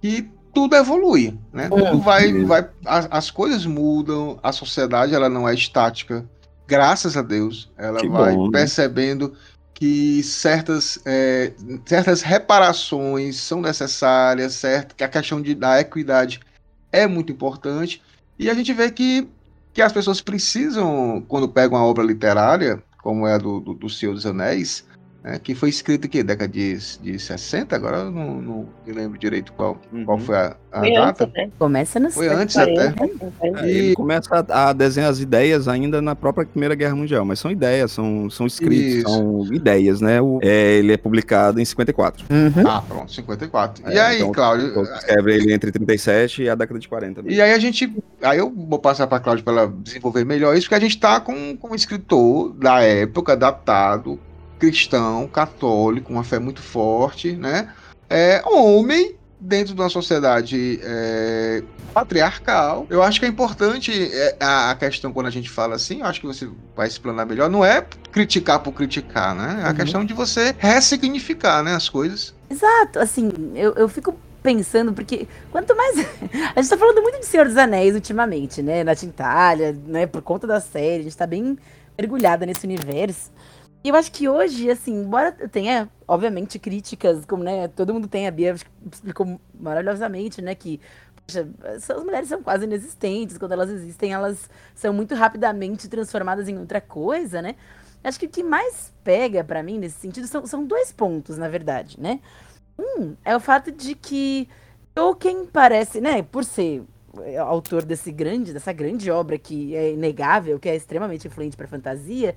que tudo evolui, né? Tudo vai, vai as, as coisas mudam, a sociedade ela não é estática, graças a Deus, ela Que vai bom, né? percebendo que certas, é, certas reparações são necessárias, certo? Que a questão de, da equidade é muito importante. E a gente vê que, que as pessoas precisam, quando pegam uma obra literária, como é a do, do, do Senhor dos Anéis, né, que foi escrita aqui, década de, de 60, agora eu não, não me lembro direito qual, qual foi a, a Foi data. antes, né? Começa no Foi antes até. 40, 40. É, Ele começa a, a desenhar as ideias ainda na própria Primeira Guerra Mundial, mas são ideias, são, são escritos, Isso. são ideias, né? O- é, ele é publicado em 54. Uhum. Ah, pronto, 54. É, e aí, então, Cláudio? Tolkien escreve ele entre 37 e a década de 40. E aí a gente. Aí eu vou passar para a Cláudia para ela desenvolver melhor isso, porque a gente está com, com um escritor da época, datado, cristão, católico, uma fé muito forte, né? É homem dentro de uma sociedade é, patriarcal. Eu acho que é importante é, a, a questão quando a gente fala assim, eu acho que você vai explanar melhor, não é criticar por criticar, né? É a Uhum. questão de você ressignificar, né, as coisas. Exato, assim, eu, eu fico pensando, porque quanto mais. a gente tá falando muito de Senhor dos Anéis ultimamente, né? Na Tintalha, né? Por conta da série, a gente tá bem mergulhada nesse universo. E eu acho que hoje, assim, embora tenha, obviamente, críticas, como, né, todo mundo tem, a Bia explicou maravilhosamente, né, que as mulheres são quase inexistentes, quando elas existem, elas são muito rapidamente transformadas em outra coisa, né? Acho que o que mais pega pra mim nesse sentido são, são dois pontos, na verdade, né? Um é o fato de que Tolkien parece, né, por ser é, autor desse grande, dessa grande obra que é inegável, que é extremamente influente para fantasia,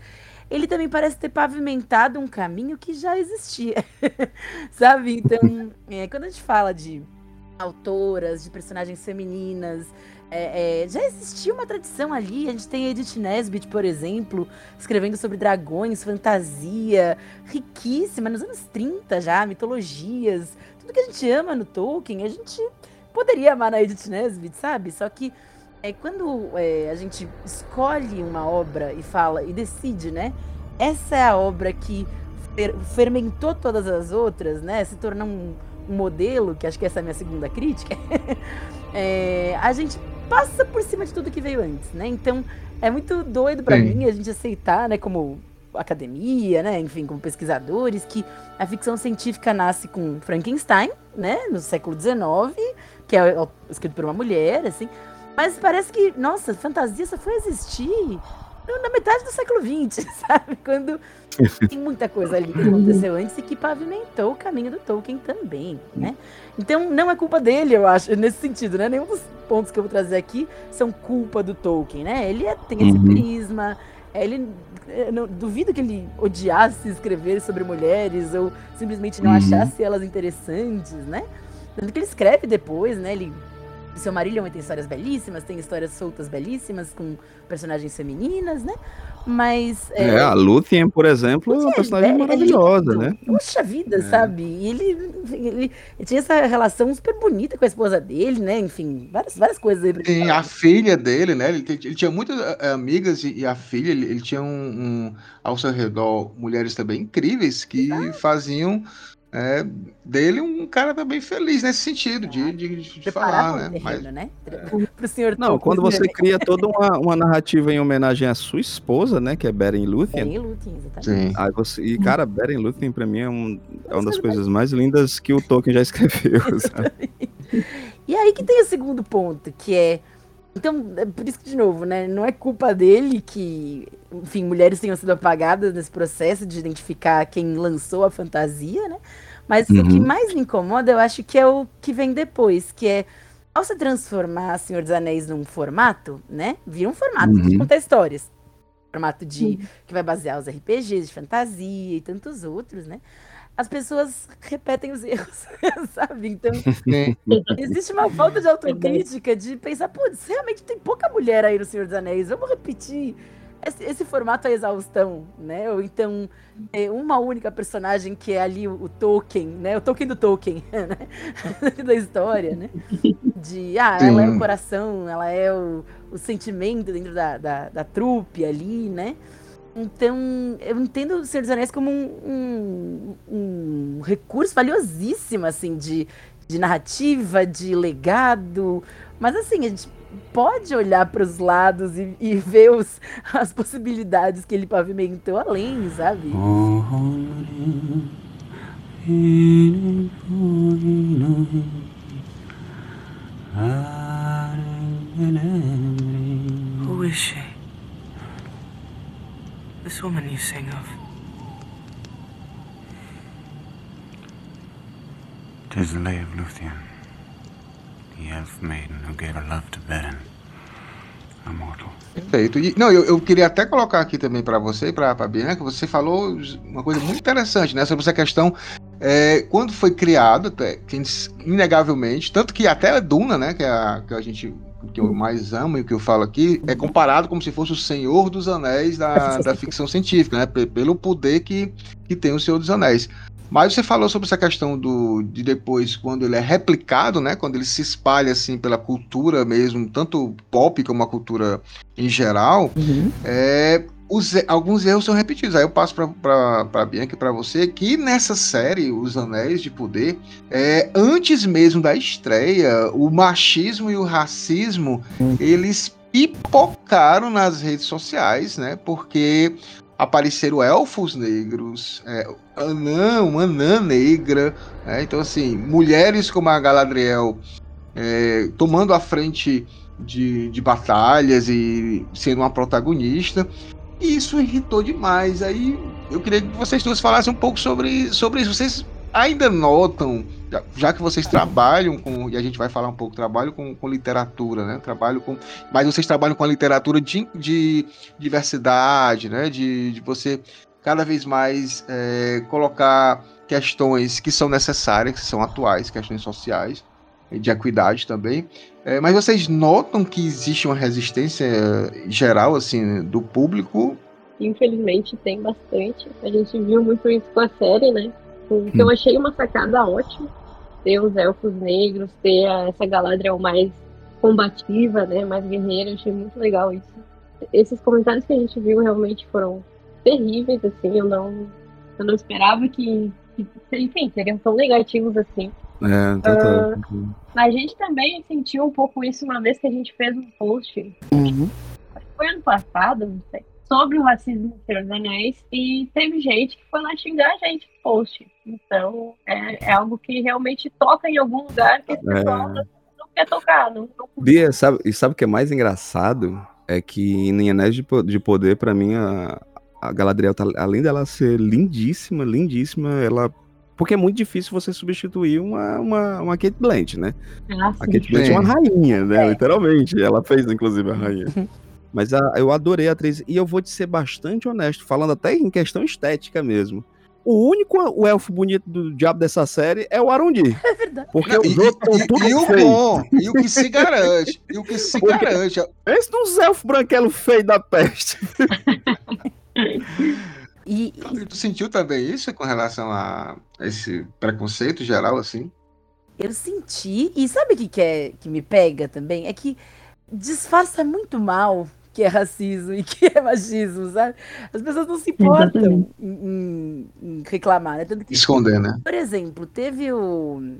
ele também parece ter pavimentado um caminho que já existia, sabe? Então, é, quando a gente fala de autoras, de personagens femininas, é, é, já existia uma tradição ali. A gente tem Edith Nesbit, por exemplo, escrevendo sobre dragões, fantasia, riquíssima, nos anos 30 já, mitologias, tudo que a gente ama no Tolkien, a gente poderia amar na Edith Nesbit, sabe? Só que é, quando é, a gente escolhe uma obra e fala e decide, né? Essa é a obra que fer- fermentou todas as outras, né? Se tornou um, um modelo, que acho que essa é a minha segunda crítica. é, a gente passa por cima de tudo que veio antes, né? Então é muito doido Sim. mim a gente aceitar, né? Como academia, né? Enfim, como pesquisadores, que a ficção científica nasce com Frankenstein, né? No século XIX, que é escrito por uma mulher, assim. Mas parece que, nossa, fantasia só foi existir na metade do século XX, sabe? Quando tem muita coisa ali que aconteceu antes e que pavimentou o caminho do Tolkien também, né? Então não é culpa dele, eu acho, nesse sentido, né? Nenhum dos pontos que eu vou trazer aqui são culpa do Tolkien, né? Ele é- tem esse Uhum. prisma, ele eu não, duvido que ele odiasse escrever sobre mulheres ou simplesmente não Uhum. achasse elas interessantes, né? Tanto que ele escreve depois, né? Ele o seu Marillion tem histórias belíssimas, tem histórias soltas belíssimas com personagens femininas, né? Mas É, a Lúthien, por exemplo, é uma Lúthien é personagem velho, maravilhosa, né? Puxa vida, É. sabe? E ele, ele, ele tinha essa relação super bonita com a esposa dele, né? Enfim, várias, várias coisas aí Tem a filha dele, né? Ele, tem- ele tinha muitas eh, amigas e, e a filha, ele, ele tinha um, um- ao seu redor mulheres também incríveis que faziam é, dele um cara também feliz nesse sentido, de, de, de Preparavam falar, né? Mas, né? Pro senhor Não, quando você né? cria toda uma, uma narrativa em homenagem à sua esposa, né, que é Beren Lúthien, Beren Lúthien, exatamente. sim. Aí você, e, cara, Beren Lúthien pra mim é, um, é uma das coisas mais lindas que o Tolkien já escreveu, sabe? E aí que tem o segundo ponto, que é Então, é por isso que, de novo, né? Não é culpa dele que, enfim, mulheres tenham sido apagadas nesse processo de identificar quem lançou a fantasia, né? Mas uhum. o que mais me incomoda, eu acho que é o que vem depois, que é ao se transformar Senhor dos Anéis num formato, né? Vira um formato uhum. de contar histórias. Formato de. Uhum. que vai basear os RPGs de fantasia e tantos outros, né? As pessoas repetem os erros, sabe? Então, existe uma falta de autocrítica de pensar, putz, realmente tem pouca mulher aí no Senhor dos Anéis, vamos repetir esse, esse, formato é exaustão, né? Ou então é uma única personagem que é ali o, o Tolkien, né? O Tolkien do Tolkien, né? da história, né? De, ah, ela é o coração, ela é o, o sentimento dentro da, da, da trupe ali, né? Então, eu entendo o Senhor dos Anéis como um, um, um recurso valiosíssimo, assim, de, de narrativa, de legado. Mas, assim, a gente pode olhar para os lados e, e ver os, as possibilidades que ele pavimentou além, sabe? Who is she? This woman you sing of. Tis the lay of Luthien. The elf maiden who gave her love to Beren, a mortal. Perfeito. E, não, eu, eu queria até colocar aqui também para você e para a Bianca, você falou uma coisa muito interessante, né, sobre essa questão é, quando foi criado, que inegavelmente, tanto que até a Duna, né, que, é a, que a gente que eu mais amo e que eu falo aqui, é comparado como se fosse o Senhor dos Anéis da, da ficção científica, né, pelo poder que, que tem o Senhor dos Anéis. Mas você falou sobre essa questão do de depois, quando ele é replicado, né? Quando ele se espalha assim pela cultura mesmo, tanto pop como a cultura em geral, uhum. é, os, alguns erros são repetidos. Aí eu passo para a Bianca e para você que nessa série, Os Anéis de Poder, é, antes mesmo da estreia, o machismo e o racismo, uhum. eles pipocaram nas redes sociais, né? Porque apareceram elfos negros, é, anã, uma anã negra, né? então assim, mulheres como a Galadriel é, tomando a frente de, de batalhas e sendo uma protagonista, e isso irritou demais. Aí eu queria que vocês duas falassem um pouco sobre, sobre isso. Vocês ainda notam, já que vocês trabalham com, e a gente vai falar um pouco, trabalho com, com literatura, né? Trabalho com. Mas vocês trabalham com a literatura de, de diversidade, né? De, de você cada vez mais é, colocar questões que são necessárias, que são atuais, questões sociais, de equidade também. É, mas vocês notam que existe uma resistência geral, assim, do público? Infelizmente tem bastante. A gente viu muito isso com a série, né? Então eu achei uma sacada ótima ter os elfos negros, ter essa Galadriel mais combativa, né, mais guerreira, eu achei muito legal isso. Esses comentários que a gente viu realmente foram terríveis, assim, eu não, eu não esperava que, que enfim, seriam tão negativos assim. É, tá, tá. Uh, a gente também sentiu um pouco isso uma vez que a gente fez um post. Uhum. Foi ano passado, não sei sobre o racismo no Senhor dos Anéis e teve gente que foi lá xingar a gente no post. Então, é, é algo que realmente toca em algum lugar que as é. pessoas é... não quer tocar. Não, não... Bia, sabe, e sabe o que é mais engraçado? É que em Anéis de, de Poder, para mim, a, a Galadriel, tá, além dela ser lindíssima, lindíssima, ela porque é muito difícil você substituir uma, uma, uma Kate Blanchett, né? Ah, a Kate Blanchett é uma rainha, né? É. Literalmente. Ela fez, inclusive, a rainha. Mas a, eu adorei a atriz. E eu vou te ser bastante honesto, falando até em questão estética mesmo. O único o elfo bonito do diabo dessa série é o Arundi. É verdade. Porque Não, os e, outros e, tudo e o bom, e o que se garante, e o que se Porque garante. Esse dos elfos branquelos feio da peste. e, tu sentiu também isso com relação a esse preconceito geral, assim? Eu senti, e sabe o que, que, é, que me pega também? É que disfarça muito mal que é racismo e que é machismo, sabe? As pessoas não se importam em, em, em, reclamar, né? Tanto que, Esconder, né? Por exemplo, teve o,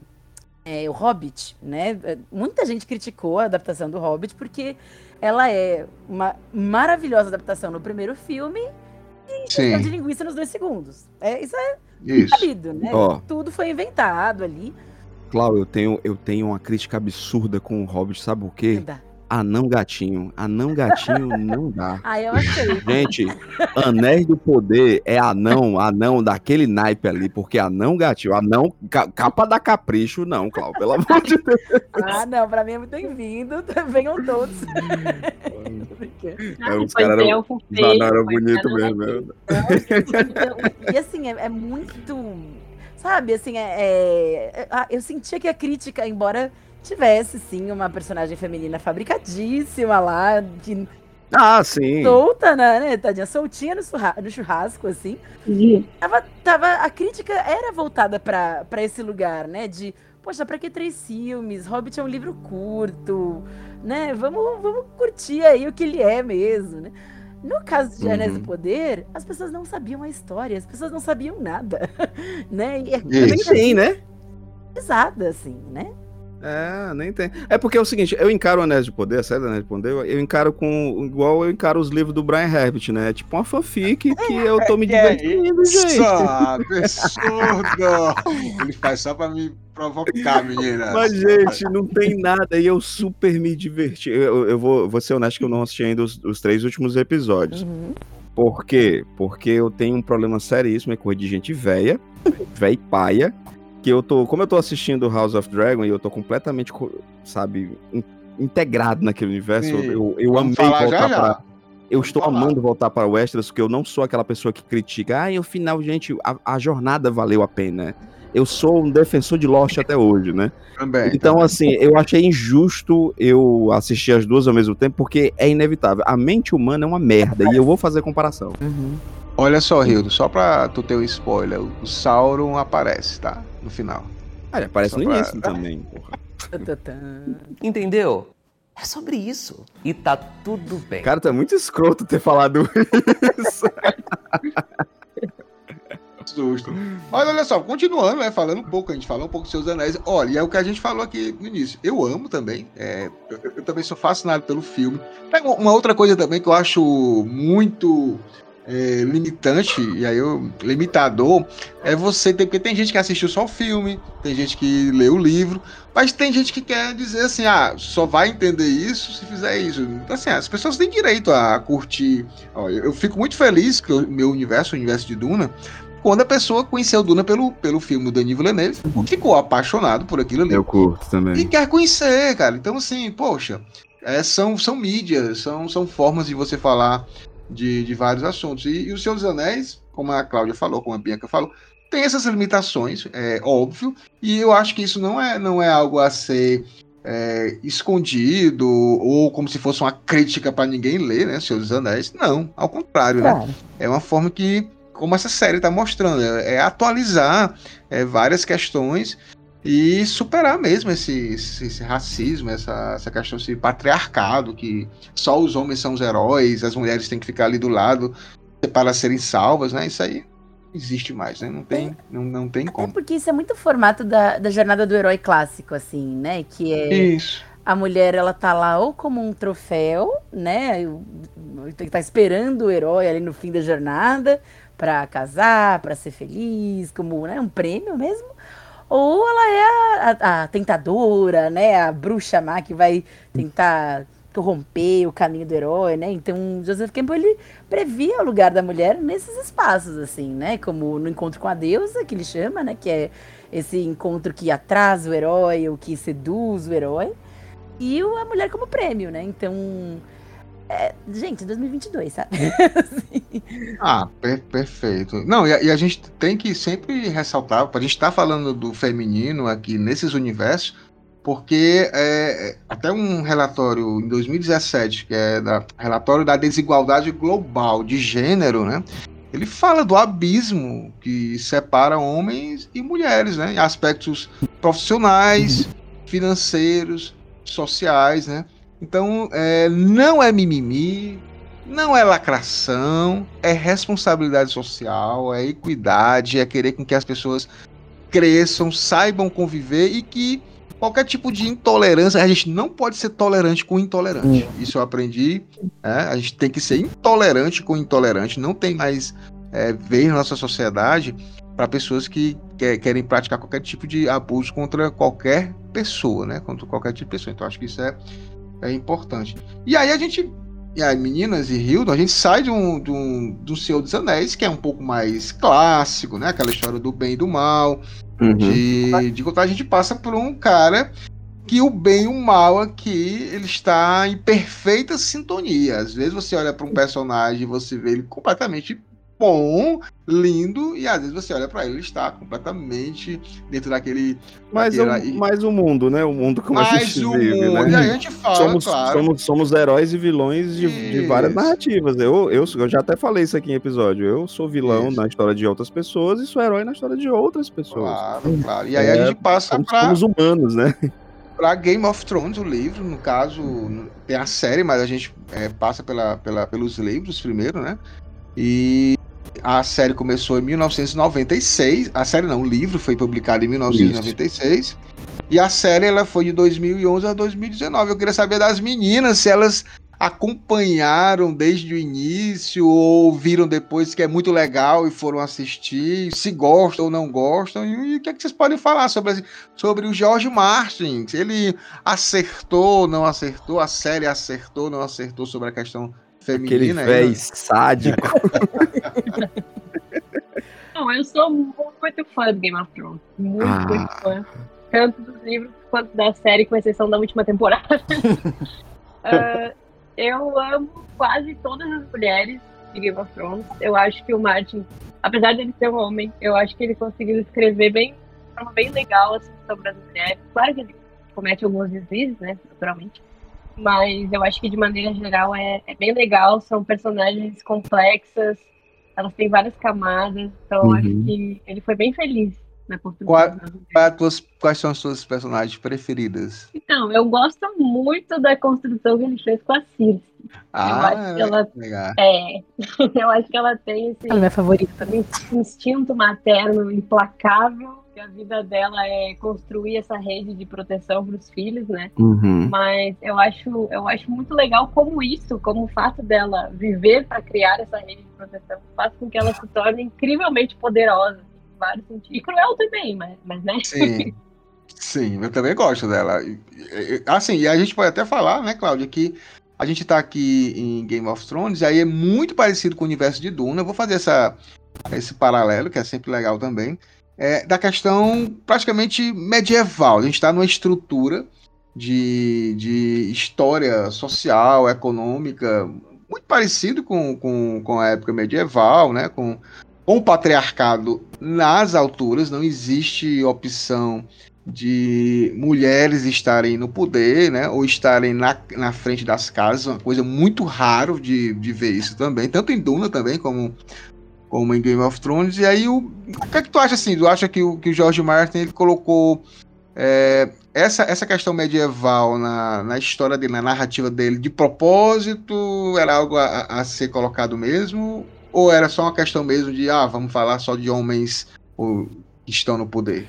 é, o Hobbit, né? Muita gente criticou a adaptação do Hobbit porque ela é uma maravilhosa adaptação no primeiro filme e Sim. de linguiça nos dois segundos. É, isso é isso. sabido, né? Oh. Tudo foi inventado ali. Cláudio, eu tenho, eu tenho uma crítica absurda com o Hobbit, sabe o quê? Anão Gatinho. Anão Gatinho não dá. Ah, eu achei. Gente, Anéis do Poder é anão, anão daquele naipe ali, porque anão gatinho, anão, ca- capa da capricho, não, Cláudio, pelo amor de Deus. Ah, não, pra mim é muito bem-vindo. Venham todos. É, os caras eram, anão eram feio, bonitos mesmo. era né? E assim, é, é muito. Sabe, assim, é, é- eu sentia que a crítica, embora tivesse, sim, uma personagem feminina fabricadíssima lá, que Ah, sim. solta, né, né, tadinha, soltinha no, surra- no churrasco, assim. Tava, tava, a crítica era voltada pra pra esse lugar, né, de, poxa, pra que três filmes? Hobbit é um livro curto, né, vamos, vamos curtir aí o que ele é mesmo, né. No caso de Anéis Uhum. do Poder, as pessoas não sabiam a história, as pessoas não sabiam nada, né, e é Nem Isso. tem, né? pesada, assim, né. É, nem tem. É porque é o seguinte, eu encaro o Anéis de Poder, a série do Anéis de Poder, eu encaro com. igual eu encaro os livros do Brian Herbert, né? É tipo uma fanfic que eu tô me Que é divertindo, gente. Só, absurdo! Ele faz só pra me provocar, menina. Mas, gente, não tem nada. E eu super me diverti. Eu, eu vou, vou ser honesto que eu não assisti ainda os, os três últimos episódios. Uhum. Por quê? Porque eu tenho um problema seríssimo, é coisa de gente velha, velha e paia, que eu tô, como eu tô assistindo House of Dragon e eu tô completamente, co- sabe, in- integrado naquele universo, Sim. eu, eu Vamos amei voltar já, já. pra... Eu Vamos estou falar. amando voltar para Westeros, porque eu não sou aquela pessoa que critica, ah, e o final, gente, a, a jornada valeu a pena. Eu sou um defensor de Lost até hoje, né? Também. Então, assim, eu achei injusto eu assistir as duas ao mesmo tempo, porque é inevitável. A mente humana é uma merda, e eu vou fazer comparação. Olha só, Rildo, só pra tu ter um spoiler, o Sauron aparece, tá? No final. Ah, ele aparece Só no pra- início também, porra. Entendeu? É sobre isso. E tá tudo bem. Cara, tá muito escroto ter falado isso. Susto. Mas olha só, continuando, né? Falando um pouco, a gente falou um pouco dos seus anéis. Olha, e é o que a gente falou aqui no início. Eu amo também. é, eu, eu também sou fascinado pelo filme. Uma outra coisa também que eu acho muito é, limitante, e aí eu. limitador, é você ter. Porque tem gente que assistiu só o filme, tem gente que lê o livro, mas tem gente que quer dizer assim, ah, só vai entender isso se fizer isso. Então, assim, as pessoas têm direito a curtir. Ó, eu, eu fico muito feliz que o meu universo, o universo de Duna, quando a pessoa conheceu Duna pelo, pelo filme do Denis Villeneuve, ficou apaixonado por aquilo ali. Eu curto E também. quer conhecer, cara. Então, assim, poxa, é, são, são mídias, são, são formas de você falar de, de vários assuntos. E, e o Senhor dos Anéis, como a Cláudia falou, como a Bianca falou, tem essas limitações, é óbvio, e eu acho que isso não é, não é algo a ser é, escondido ou como se fosse uma crítica para ninguém ler, né, Senhor dos Anéis. Não, ao contrário, né? Claro. É uma forma que, como essa série está mostrando, é, é atualizar é, várias questões e superar mesmo esse, esse, esse racismo, essa, essa questão, esse patriarcado, que só os homens são os heróis, as mulheres têm que ficar ali do lado para serem salvas, né? Isso aí existe mais, né? Não tem, não, não tem Até como. porque isso é muito formato da, da jornada do herói clássico, assim, né? Que é Isso. a mulher, ela tá lá ou como um troféu, né? Tem que tá esperando o herói ali no fim da jornada pra casar, pra ser feliz, como né, um prêmio mesmo. Ou ela é a, a- a tentadora, né? A bruxa má que vai tentar corromper o caminho do herói, né? Então, Joseph Campbell, ele previa o lugar da mulher nesses espaços, assim, né? Como no encontro com a deusa, que ele chama, né? Que é esse encontro que atrasa o herói, ou que seduz o herói. E a mulher como prêmio, né? Então... é, gente, 2022, sabe? Assim. Ah, per- perfeito. Não, e a, e a gente tem que sempre ressaltar, a gente está falando do feminino aqui nesses universos, porque é, é, até um relatório em 2017, que é da relatório da desigualdade global de gênero, né? Ele fala do abismo que separa homens e mulheres, né? Em aspectos profissionais, financeiros, sociais, né? Então, é, não é mimimi, não é lacração, é responsabilidade social, é equidade, é querer com que as pessoas cresçam, saibam conviver e que qualquer tipo de intolerância, a gente não pode ser tolerante com intolerante. Isso eu aprendi. né? A gente tem que ser intolerante com intolerante. Não tem mais é, vez na nossa sociedade para pessoas que que- querem praticar qualquer tipo de abuso contra qualquer pessoa, né? Contra qualquer tipo de pessoa. Então acho que isso é é importante. E aí a gente, e aí, meninas e Hildon, a gente sai de um, de um do Senhor dos Anéis, que é um pouco mais clássico, né? Aquela história do bem e do mal. Uhum. De, de contar, a gente passa por um cara que o bem e o mal aqui ele está em perfeita sintonia. Às vezes você olha para um personagem e você vê ele completamente bom, lindo, e às vezes você olha para ele, ele está completamente dentro daquele. Mas, o, daquele- mas o mundo, né? O mundo como a Mas gente o vive, mundo, né? e a gente fala, somos, claro. somos, somos heróis e vilões de, de várias narrativas. Eu, eu, eu já até falei isso aqui em episódio. Eu sou vilão Isso. na história de outras pessoas e sou herói na história de outras pessoas. Claro, claro. E aí É, a gente passa Somos, para somos humanos, né? para Game of Thrones, o livro, no caso, tem a série, mas a gente é, passa pela, pela, pelos livros primeiro, né? E a série começou em 1996. A série não, o livro foi publicado em 1996. E a série ela foi de 2011 a 2019. Eu queria saber das meninas se elas acompanharam desde o início ou viram depois que é muito legal e foram assistir, se gostam ou não gostam. E, e o que, é que vocês podem falar sobre, sobre o George Martin? Se ele acertou, não acertou, a série acertou, não acertou sobre a questão Aquele feminina. aí, véi né? sádico. Não, eu sou muito fã do Game of Thrones. Muito, Ah. muito fã. Tanto dos livros quanto da série, com exceção da última temporada. Ah, eu amo quase todas as mulheres de Game of Thrones. Eu acho que o Martin, apesar de ele ser um homem, eu acho que ele conseguiu escrever bem, de forma bem legal assim, sobre as mulheres. Claro que ele comete alguns deslizes, né? Naturalmente. Mas eu acho que de maneira geral é, é bem legal. São personagens complexas, elas têm várias camadas, então eu acho Uhum. que ele foi bem feliz na construção é tuas- quais são as suas personagens preferidas? Então, eu gosto muito da construção que ele fez com a Circe. Ah, acho que ela- legal. É, eu acho que ela tem esse Ela é minha favorita. instinto materno implacável, que a vida dela é construir essa rede de proteção para os filhos, né? Uhum. Mas eu acho, eu acho muito legal como isso, como o fato dela viver para criar essa rede de proteção, faz com que ela se torne incrivelmente poderosa, em vários sentidos. E cruel também, mas, mas né? Sim. Sim, eu também gosto dela. Assim, e a gente pode até falar, né, Cláudia, que a gente tá aqui em Game of Thrones, e aí é muito parecido com o universo de Duna. Eu vou fazer essa, esse paralelo, que é sempre legal também, é, da questão praticamente medieval. A gente tá numa estrutura de, de história social, econômica, muito parecido com, com, com a época medieval, né, com, com o patriarcado nas alturas, não existe opção de mulheres estarem no poder, né, ou estarem na, na frente das casas, uma coisa muito raro de, de ver isso também, tanto em Duna também, como, como em Game of Thrones, e aí o, o que é que tu acha assim, tu acha que o, que o George Martin ele colocou é, essa, essa questão medieval na, na história dele, na narrativa dele, de propósito, era algo a, a ser colocado mesmo, ou era só uma questão mesmo de, ah, vamos falar só de homens ou, que estão no poder?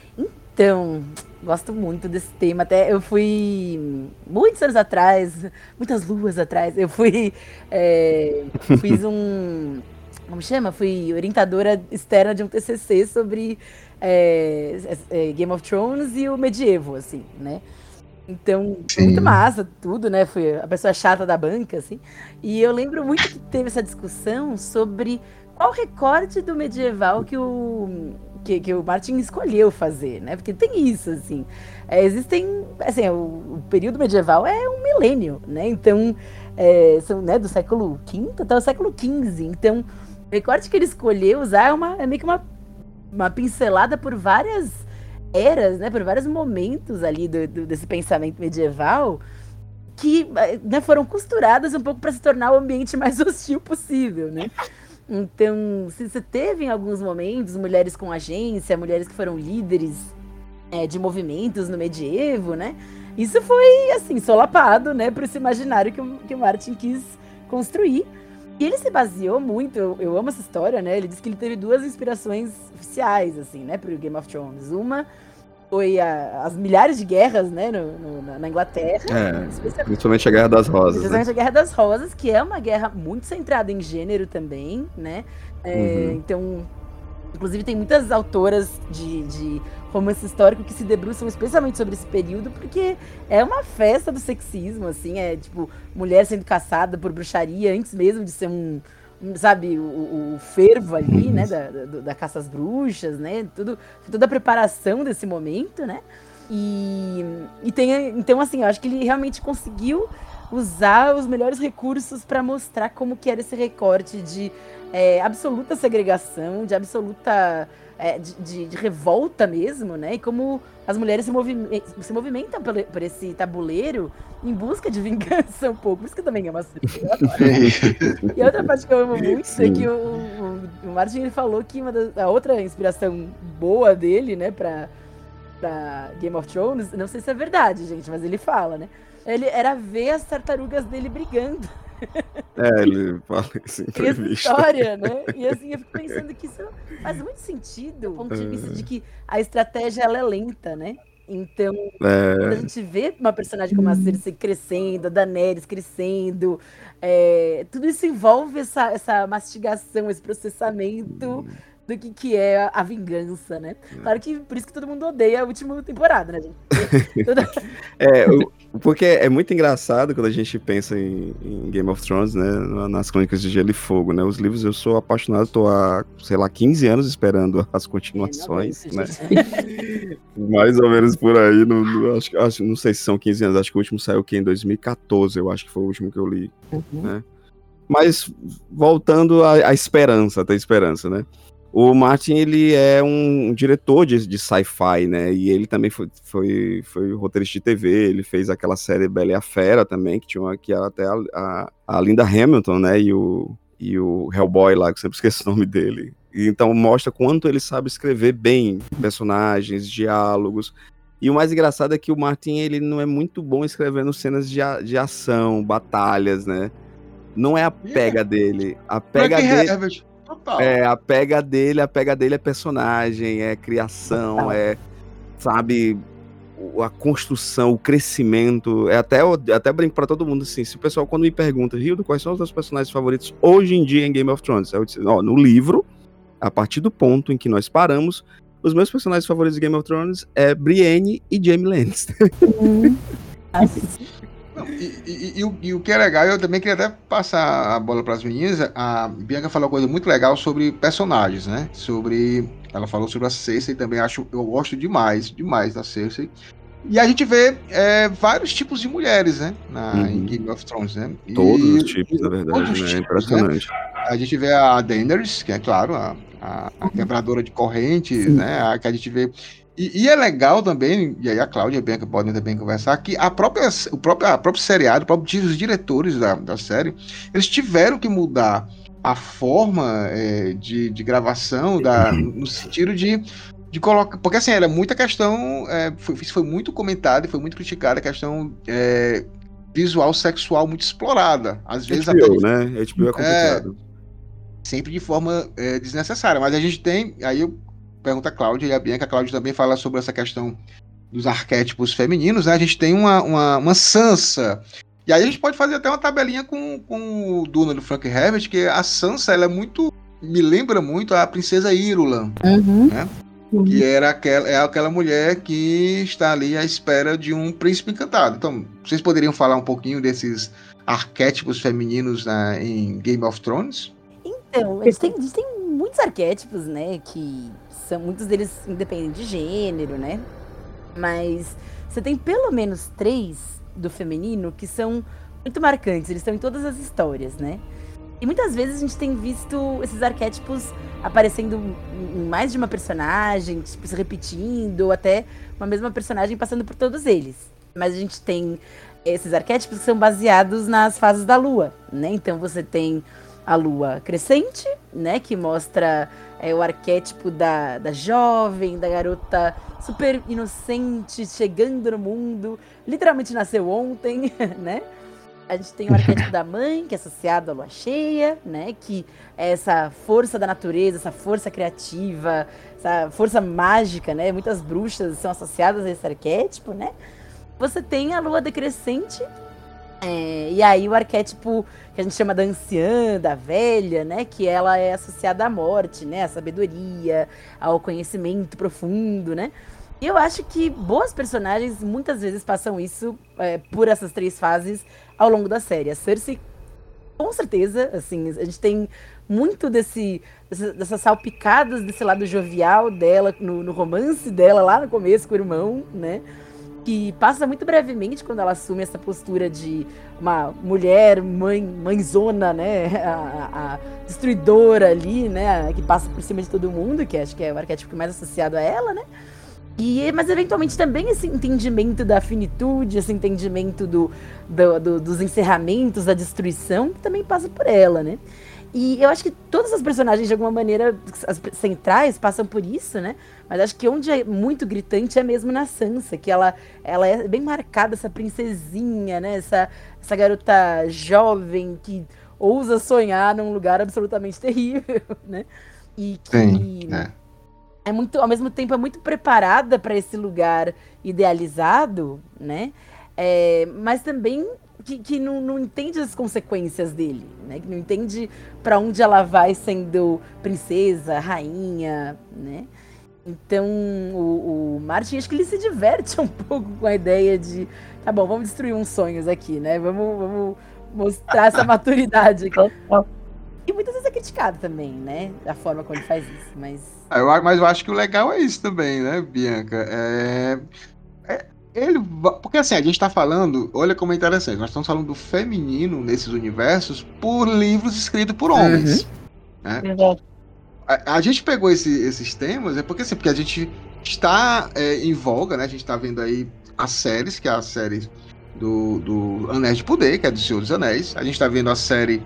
Então, gosto muito desse tema. Até eu fui muitos anos atrás, muitas luas atrás, eu fui. é, fiz um. Como chama? Fui orientadora externa de um TCC sobre é, é, Game of Thrones e o medievo, assim, né? Então, foi muito Sim. massa, tudo, né? Fui a pessoa chata da banca, assim. E eu lembro muito que teve essa discussão sobre qual recorte do medieval que o, que, que o Martin escolheu fazer, né? Porque tem isso, assim. É, existem, assim, o, o período medieval é um milênio, né? Então, é, são, né, do século V até o século XV. Então, o recorte que ele escolheu usar é, uma, é meio que uma, uma pincelada por várias eras, né? Por vários momentos ali do, do- desse pensamento medieval que né, foram costuradas um pouco para se tornar o ambiente mais hostil possível, né? Então, se você teve em alguns momentos mulheres com agência, mulheres que foram líderes é, de movimentos no medievo, né? Isso foi, assim, solapado, né, para esse imaginário que o, que o Martin quis construir. E ele se baseou muito, eu, eu amo essa história, né? Ele disse que ele teve duas inspirações oficiais, assim, né, para o Game of Thrones. Uma foi a- as milhares de guerras, né, no- no- na- Inglaterra. É, especialmente principalmente a Guerra das Rosas. Né? Principalmente a Guerra das Rosas, que é uma guerra muito centrada em gênero também, né? É, Uhum. Então, Inclusive, tem muitas autoras de, de romance histórico que se debruçam especialmente sobre esse período, porque é uma festa do sexismo, assim, é tipo, mulher sendo caçada por bruxaria antes mesmo de ser um, sabe, o, o fervo ali, né, da, da, da caça às bruxas, né, tudo, toda a preparação desse momento, né, e, e tem, então, assim, eu acho que ele realmente conseguiu usar os melhores recursos para mostrar como que era esse recorte de é, absoluta segregação, de absoluta é, de, de, de, revolta mesmo, né? E como as mulheres se, movi se movimentam por, por, esse tabuleiro em busca de vingança um pouco. Por isso que também é uma E outra parte que eu amo muito é é que o, o, o Martin ele falou que uma da, a outra inspiração boa dele, né, pra, pra Game of Thrones, não sei se é verdade, gente, mas ele fala, né? Ele era ver as tartarugas dele brigando. É, ele fala isso em entrevista. história, né? E assim, eu fico pensando que isso faz muito sentido, do ponto de vista de que a estratégia ela é lenta, né? Então, é... quando a gente vê uma personagem como a Cersei crescendo, a Daenerys crescendo, é, tudo isso envolve essa, essa mastigação, esse processamento do que, que é a vingança, né? Claro que por isso que todo mundo odeia a última temporada, né, gente? Toda... é, porque é muito engraçado quando a gente pensa em, em, Game of Thrones, né? Nas Crônicas de Gelo e Fogo, né? Os livros eu sou apaixonado, tô há, sei lá, 15 anos esperando as continuações, é, né? Mais ou menos por aí, no, acho, acho, não sei se são 15 anos, acho que o último saiu aqui em 2014, eu acho que foi o último que eu li, uhum. né? Mas voltando à, à esperança, até esperança, né? O Martin, ele é um diretor de, de sci-fi, né? E ele também foi, foi, foi roteirista de TV, ele fez aquela série Bela e a Fera também, que tinha aqui até a, a, a, Linda Hamilton, né? E o, e o Hellboy lá, que eu sempre esqueço o nome dele. E, então mostra quanto ele sabe escrever bem personagens, diálogos. E o mais engraçado é que o Martin, ele não é muito bom escrevendo cenas de, de ação, batalhas, né? Não é a pega yeah. dele. A pega dele... Herbert Total. É, a pega dele, a pega dele é personagem, é criação, Total. é, sabe, a construção, o crescimento. É até, até brinco para todo mundo assim. Se o pessoal, quando me pergunta, Rildo, quais são os seus personagens favoritos hoje em dia em Game of Thrones? Eu disse, ó, no livro, a partir do ponto em que nós paramos, os meus personagens favoritos de Game of Thrones é Brienne e Jaime Lannister. Hum. e, e, e, o, e, o que é legal, eu também queria até passar a bola para as meninas. A Bianca falou uma coisa muito legal sobre personagens, né? Sobre. Ela falou sobre a Cersei também, acho. Eu gosto demais, demais da Cersei. E a gente vê é, vários tipos de mulheres, né? Na, uhum. Em Game of Thrones, né? E, todos os tipos, na verdade, né? Tipos, Impressionante. Né? A gente vê a Daenerys, que é claro, a, a, a quebradora de correntes, né? A, que a gente vê e, e, é legal também, e aí a Cláudia e a Bianca podem também conversar, que a própria, o próprio, a próprio seriado, próprio, os diretores da, da série, eles tiveram que mudar a forma é, de, de gravação da, no sentido de, de colocar. Porque assim, era muita questão. É, foi, isso foi muito comentado e foi muito criticada a questão é, visual sexual muito explorada. Às vezes HBO, até, né? HBO é complicado. É, sempre de forma é, desnecessária. Mas a gente tem. Aí eu pergunta a Cláudia e a Bianca. A Cláudia também fala sobre essa questão dos arquétipos femininos, né? A gente tem uma, uma, uma Sansa. E aí a gente pode fazer até uma tabelinha com, com o Duna do Frank Herbert, que a Sansa, ela é muito... Me lembra muito a princesa Irulan, uhum. né? Uhum. Que era aquela, é aquela mulher que está ali à espera de um príncipe encantado. Então, vocês poderiam falar um pouquinho desses arquétipos femininos né, em Game of Thrones? Então, eles têm, eles têm muitos arquétipos, né? Que são muitos deles independem de gênero, né? Mas você tem pelo menos três do feminino que são muito marcantes, eles estão em todas as histórias, né? E muitas vezes a gente tem visto esses arquétipos aparecendo em mais de uma personagem, tipo, se repetindo, ou até uma mesma personagem passando por todos eles. Mas a gente tem esses arquétipos que são baseados nas fases da lua, né? Então você tem a lua crescente, né? Que mostra é, o arquétipo da, da jovem, da garota super inocente, chegando no mundo, literalmente nasceu ontem, né? A gente tem o arquétipo da mãe, que é associado à lua cheia, né? Que é essa força da natureza, essa força criativa, essa força mágica, né? Muitas bruxas são associadas a esse arquétipo, né? Você tem a lua decrescente, É, e aí o arquétipo que a gente chama da anciã, da velha, né? Que ela é associada à morte, né? À sabedoria, ao conhecimento profundo, né? E eu acho que boas personagens muitas vezes passam isso é, por essas três fases ao longo da série. A Cersei, com certeza, assim, a gente tem muito desse, dessas salpicadas desse lado jovial dela, no, no romance dela lá no começo com o irmão, né? Que passa muito brevemente quando ela assume essa postura de uma mulher mãe, mãezona, né, a, a, destruidora ali, né, que passa por cima de todo mundo, que acho que é o arquétipo mais associado a ela, né. E, mas eventualmente também esse entendimento da finitude, esse entendimento do, do, do dos encerramentos, da destruição, também passa por ela, né. E eu acho que todas as personagens, de alguma maneira, as centrais, passam por isso, né? Mas acho que onde é muito gritante é mesmo na Sansa, que ela, ela é bem marcada, essa princesinha, né? Essa, essa garota jovem que ousa sonhar num lugar absolutamente terrível, né? E que Sim, é. é muito, ao mesmo tempo, é muito preparada para esse lugar idealizado, né? É, mas também que, que não, não, entende as consequências dele, né? Que não entende para onde ela vai sendo princesa, rainha, né? Então o, o Martin acho que ele se diverte um pouco com a ideia de tá bom, vamos destruir uns sonhos aqui, né? Vamos, vamos mostrar essa maturidade aqui. E muitas vezes é criticado também, né? A forma como ele faz isso, mas. Ah, eu, mas eu acho que o legal é isso também, né, Bianca? É, ele, porque assim, a gente está falando, olha como é interessante, nós estamos falando do feminino nesses universos por livros escritos por homens. Uhum. Né? A, a, gente pegou esse, esses temas, é porque assim, porque a gente está é, em voga, né? A gente está vendo aí as séries, que é a série do, do Anéis de Poder, que é do Senhor dos Anéis. A gente está vendo a série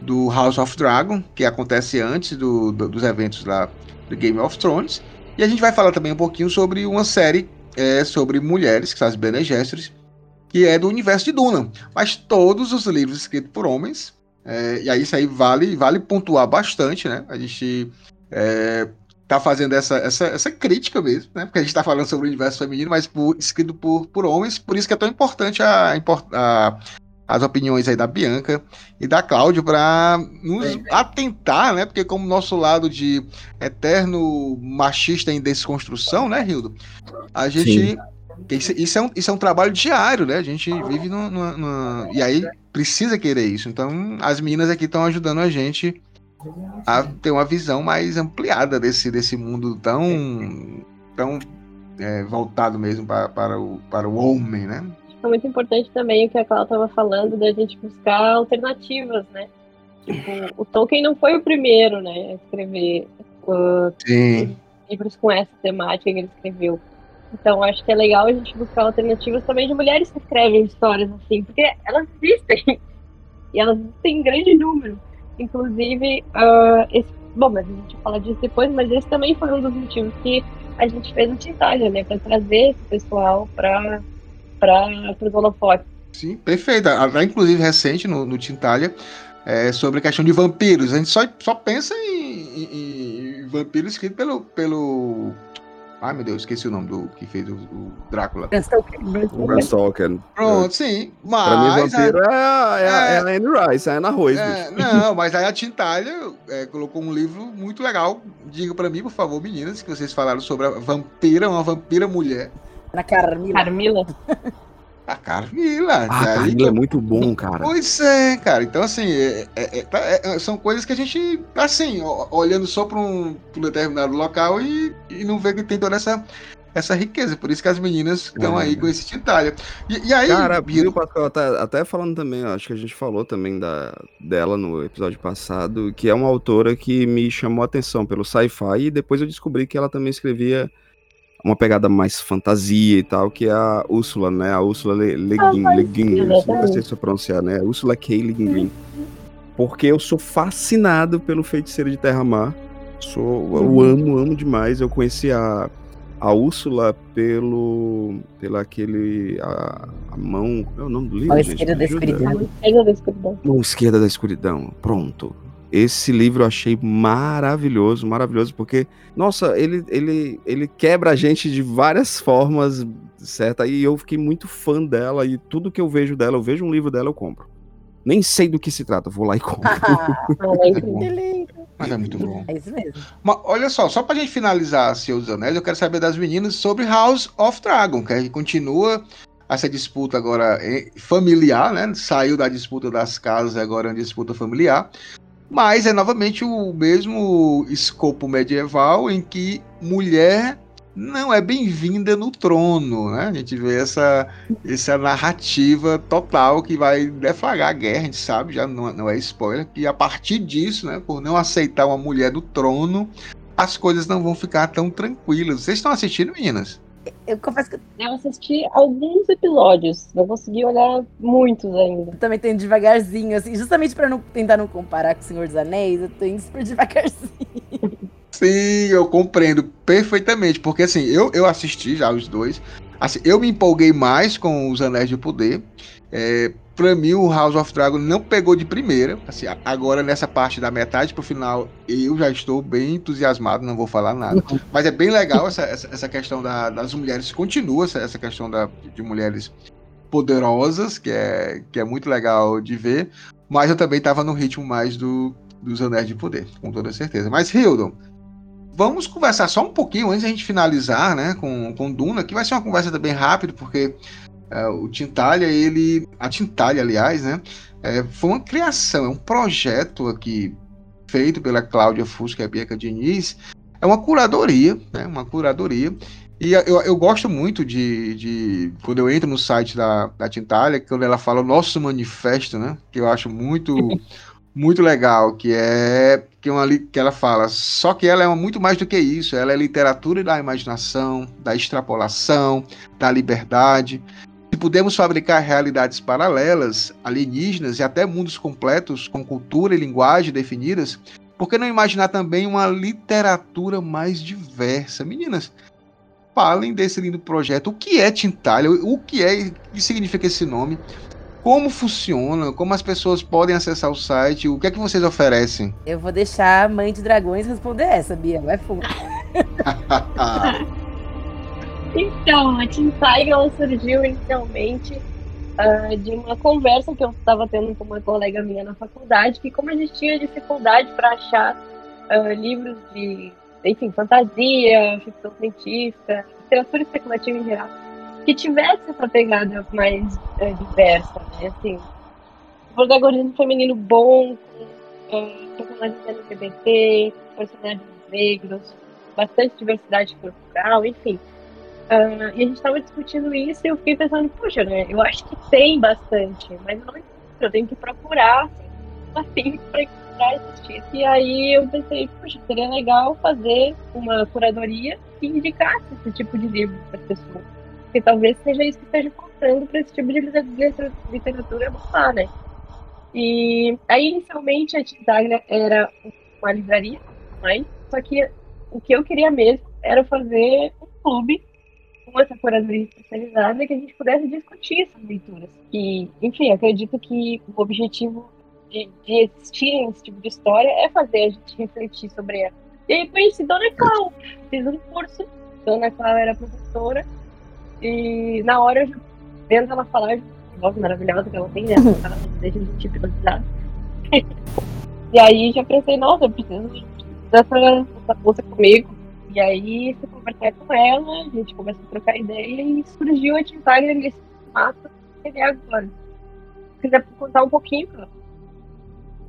do House of Dragon, que acontece antes do, do, dos eventos lá do Game of Thrones. E a gente vai falar também um pouquinho sobre uma série é sobre mulheres, que são as Bene Gesserit, que é do universo de Duna. Mas todos os livros escritos por homens, é, e aí isso aí vale, vale pontuar bastante, né? A gente é, tá fazendo essa, essa, essa crítica mesmo, né? Porque a gente tá falando sobre o universo feminino, mas por, escrito por, por homens, por isso que é tão importante a, a, as opiniões aí da Bianca e da Cláudia para nos atentar, né? Porque como nosso lado de eterno machista em desconstrução, né, Rildo? A gente isso, isso, é um, isso é um trabalho diário, né? A gente vive no, no, no, e aí precisa querer isso. Então as meninas aqui estão ajudando a gente a ter uma visão mais ampliada desse, desse mundo tão tão é, voltado mesmo para, para, o, para o homem, né? É muito importante também o que a Cláudia estava falando, da gente buscar alternativas, né? Tipo, o Tolkien não foi o primeiro, né, a escrever uh, livros com essa temática que ele escreveu. Então, acho que é legal a gente buscar alternativas também de mulheres que escrevem histórias assim, porque elas existem. E elas existem em grande número. Inclusive, uh, esse, bom, mas a gente vai falar disso depois, mas esse também foi um dos motivos que a gente fez o Tintalha, né, para trazer esse pessoal para para os holofotes. Sim, perfeito. Até inclusive recente no, no Tintalha é, sobre a questão de vampiros. A gente só, só pensa em, em, em vampiro escrito pelo, pelo. Ai meu Deus, esqueci o nome do que fez o, o Drácula. O Bram Stoker. Pronto, sim. Mas. Pra mim, vampiro é, é, é, é a Anne Rice, é a Ana Rose. É, não, mas aí a Tintalha é, colocou um livro muito legal. Diga pra mim, por favor, meninas, que vocês falaram sobre a vampira, uma vampira mulher. Na Carmila. Carmila. A Carmila. Ah, a Carmila é muito bom, cara. Pois é, cara. Então, assim, é, é, tá, é, é, são coisas que a gente, assim, olhando só para um, um, determinado local e, e não vê que tem toda essa, essa riqueza. Por isso que as meninas estão aí com esse tintalha. E, e aí. Cara, viu, Pascal, tá, até falando também, acho que a gente falou também da, dela no episódio passado, que é uma autora que me chamou a atenção pelo sci-fi e depois eu descobri que ela também escrevia uma pegada mais fantasia e tal, que é a Úrsula, né? A Úrsula Le Leguin, ah, Leguin não sei se eu pronunciar, né? Úrsula K. Leguin. Porque eu sou fascinado pelo feiticeiro de Terra-Mar. Sou, eu amo, amo demais. Eu conheci a, a Úrsula pelo. pela aquele. A, a mão. Qual é o nome do livro? A esquerda da escuridão. Esquerda da escuridão. Mão esquerda da escuridão. Pronto. Esse livro eu achei maravilhoso, maravilhoso, porque, nossa, ele, ele, ele quebra a gente de várias formas certo? Aí eu fiquei muito fã dela e tudo que eu vejo dela, eu vejo um livro dela, eu compro. Nem sei do que se trata, vou lá e compro. Ah, Beleza. Mas é muito bom. é isso mesmo. Mas olha só, só pra gente finalizar Senhor dos Anéis, eu quero saber das meninas sobre House of Dragon, que continua essa disputa agora eh, familiar, né? Saiu da disputa das casas, agora é uma disputa familiar. Mas é novamente o mesmo escopo medieval em que mulher não é bem-vinda no trono, né? A gente vê essa, essa narrativa total que vai deflagrar a guerra, a gente sabe, já não, não é spoiler, que a partir disso, né, por não aceitar uma mulher do trono, as coisas não vão ficar tão tranquilas. Vocês estão assistindo, meninas? Eu confesso que Eu assisti alguns episódios, não consegui olhar muitos ainda. eu também tô indo devagarzinho, assim, justamente pra não tentar não comparar com o Senhor dos Anéis, eu tô indo super devagarzinho. Sim, eu compreendo perfeitamente, porque assim, eu, eu assisti já os dois, assim, eu me empolguei mais com os Anéis de Poder, é, pra mim o House of Dragon não pegou de primeira, assim, a- agora nessa parte da metade pro final, eu já estou bem entusiasmado, não vou falar nada, mas é bem legal essa, essa, essa questão da- das mulheres, continua essa, essa questão da, de mulheres poderosas, que é, que é muito legal de ver, mas eu também tava no ritmo mais do, dos Anéis de Poder, com toda certeza. Mas, Hildon, vamos conversar só um pouquinho antes da gente finalizar, né, com, com Duna, que vai ser uma conversa também rápida, porque o Tintalha, ele. A Tintalha, aliás, né? é, foi uma criação, é um projeto aqui feito pela Cláudia Fusca e a Bianca Diniz. É uma curadoria, né? Uma curadoria. E eu, eu gosto muito de, de. Quando eu entro no site da, da Tintalha, quando ela fala o nosso manifesto, né? Que eu acho muito. muito legal, que é que, é uma, que ela fala, só que ela é muito mais do que isso, ela é literatura da imaginação, da extrapolação, da liberdade. Se pudermos fabricar realidades paralelas, alienígenas e até mundos completos com cultura e linguagem definidas, por que não imaginar também uma literatura mais diversa? Meninas, falem desse lindo projeto. O que é Tintalha? O que é? O que significa esse nome? Como funciona? Como as pessoas podem acessar o site? O que é que vocês oferecem? Eu vou deixar a mãe de dragões responder essa, Bia, vai fundo. Então, a Team Tiger ela surgiu inicialmente ah, de uma conversa que eu estava tendo com uma colega minha na faculdade, que como a gente tinha dificuldade para achar ah, livros de, enfim, fantasia, ficção científica, literatura especulativa em geral, que tivesse essa pegada mais eh, diversa, né? Assim, protagonismo feminino bom, com personagens LGBT, personagens negros, bastante diversidade corporal, enfim. Ah, e a gente estava discutindo isso e eu fiquei pensando, poxa, né? Eu acho que tem bastante, mas eu não eu tenho que procurar assim, para encontrar existir. E aí eu pensei, poxa, seria legal fazer uma curadoria que indicasse esse tipo de livro para as pessoas. Porque talvez seja isso que esteja faltando para esse tipo de literatura, bombar, né? E aí, inicialmente, a Tintaglia era uma livraria, mas só que o que eu queria mesmo era fazer um clube essa curadoria especializada que a gente pudesse discutir essas leituras. E, enfim, acredito que o objetivo de, de existir esse tipo de história é fazer a gente refletir sobre ela. E aí conheci Dona Clau, fiz um curso, Dona Clau era professora, e na hora, eu vendo ela falar, voz maravilhosa que ela tem, né? Ela deixa a gente hipnotizado. e aí já pensei, nossa, eu preciso dessa, moça comigo. E aí fui conversar com ela, a gente começou a trocar ideia e surgiu a Tintagra nesse formato que ele é agora. Se quiser contar um pouquinho, cara.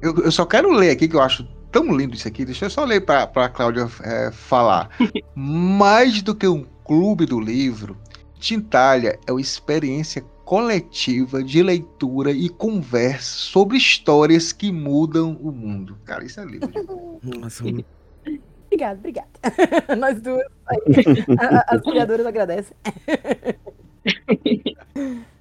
Eu, eu só quero ler aqui, que eu acho tão lindo isso aqui. Deixa eu só ler para a Cláudia é, falar. Mais do que um clube do livro, Tintalha é uma experiência coletiva de leitura e conversa sobre histórias que mudam o mundo. Cara, isso é lindo. Nossa, Obrigada, obrigada. Nós duas. As criadoras agradecem.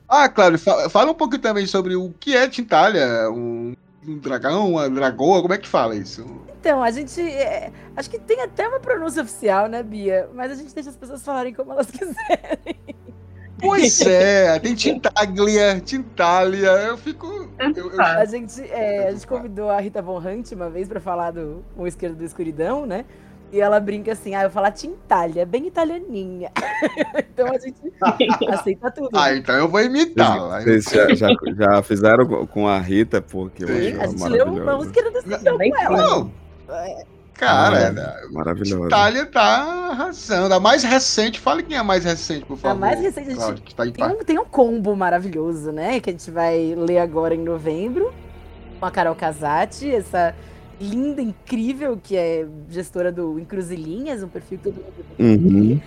Ah, fa- fala um pouquinho também sobre o que é Tintalha, um, um dragão, uma dragoa, como é que fala isso? Então, a gente. é, acho que tem até uma pronúncia oficial, né, Bia? Mas a gente deixa as pessoas falarem como elas quiserem. Pois é, tem Tintaglia, Tintalia, eu fico... Eu, eu- A gente, é, a gente convidou a Rita Von Hunt uma vez pra falar do O Esquerdo da Escuridão, né? E ela brinca assim, ah, eu falo Tintalha, bem italianinha. então a gente aceita tudo. Ah, então eu vou imitar. Vocês já, já, já fizeram com- a Rita, pô, que eu acho a gente leu uma música da Decepção com ela. Não, cara, Maravilhosa, Maravilhosa. Itália tá arrasando. A mais recente, fale quem é a mais recente, por A favor. mais recente, a gente tá em Tem um, tem um combo maravilhoso, né? Que a gente vai ler agora em novembro. Com a Carol Casati, essa linda, incrível, que é gestora do Encruzilhinhas, um perfil que todo mundo Uhum.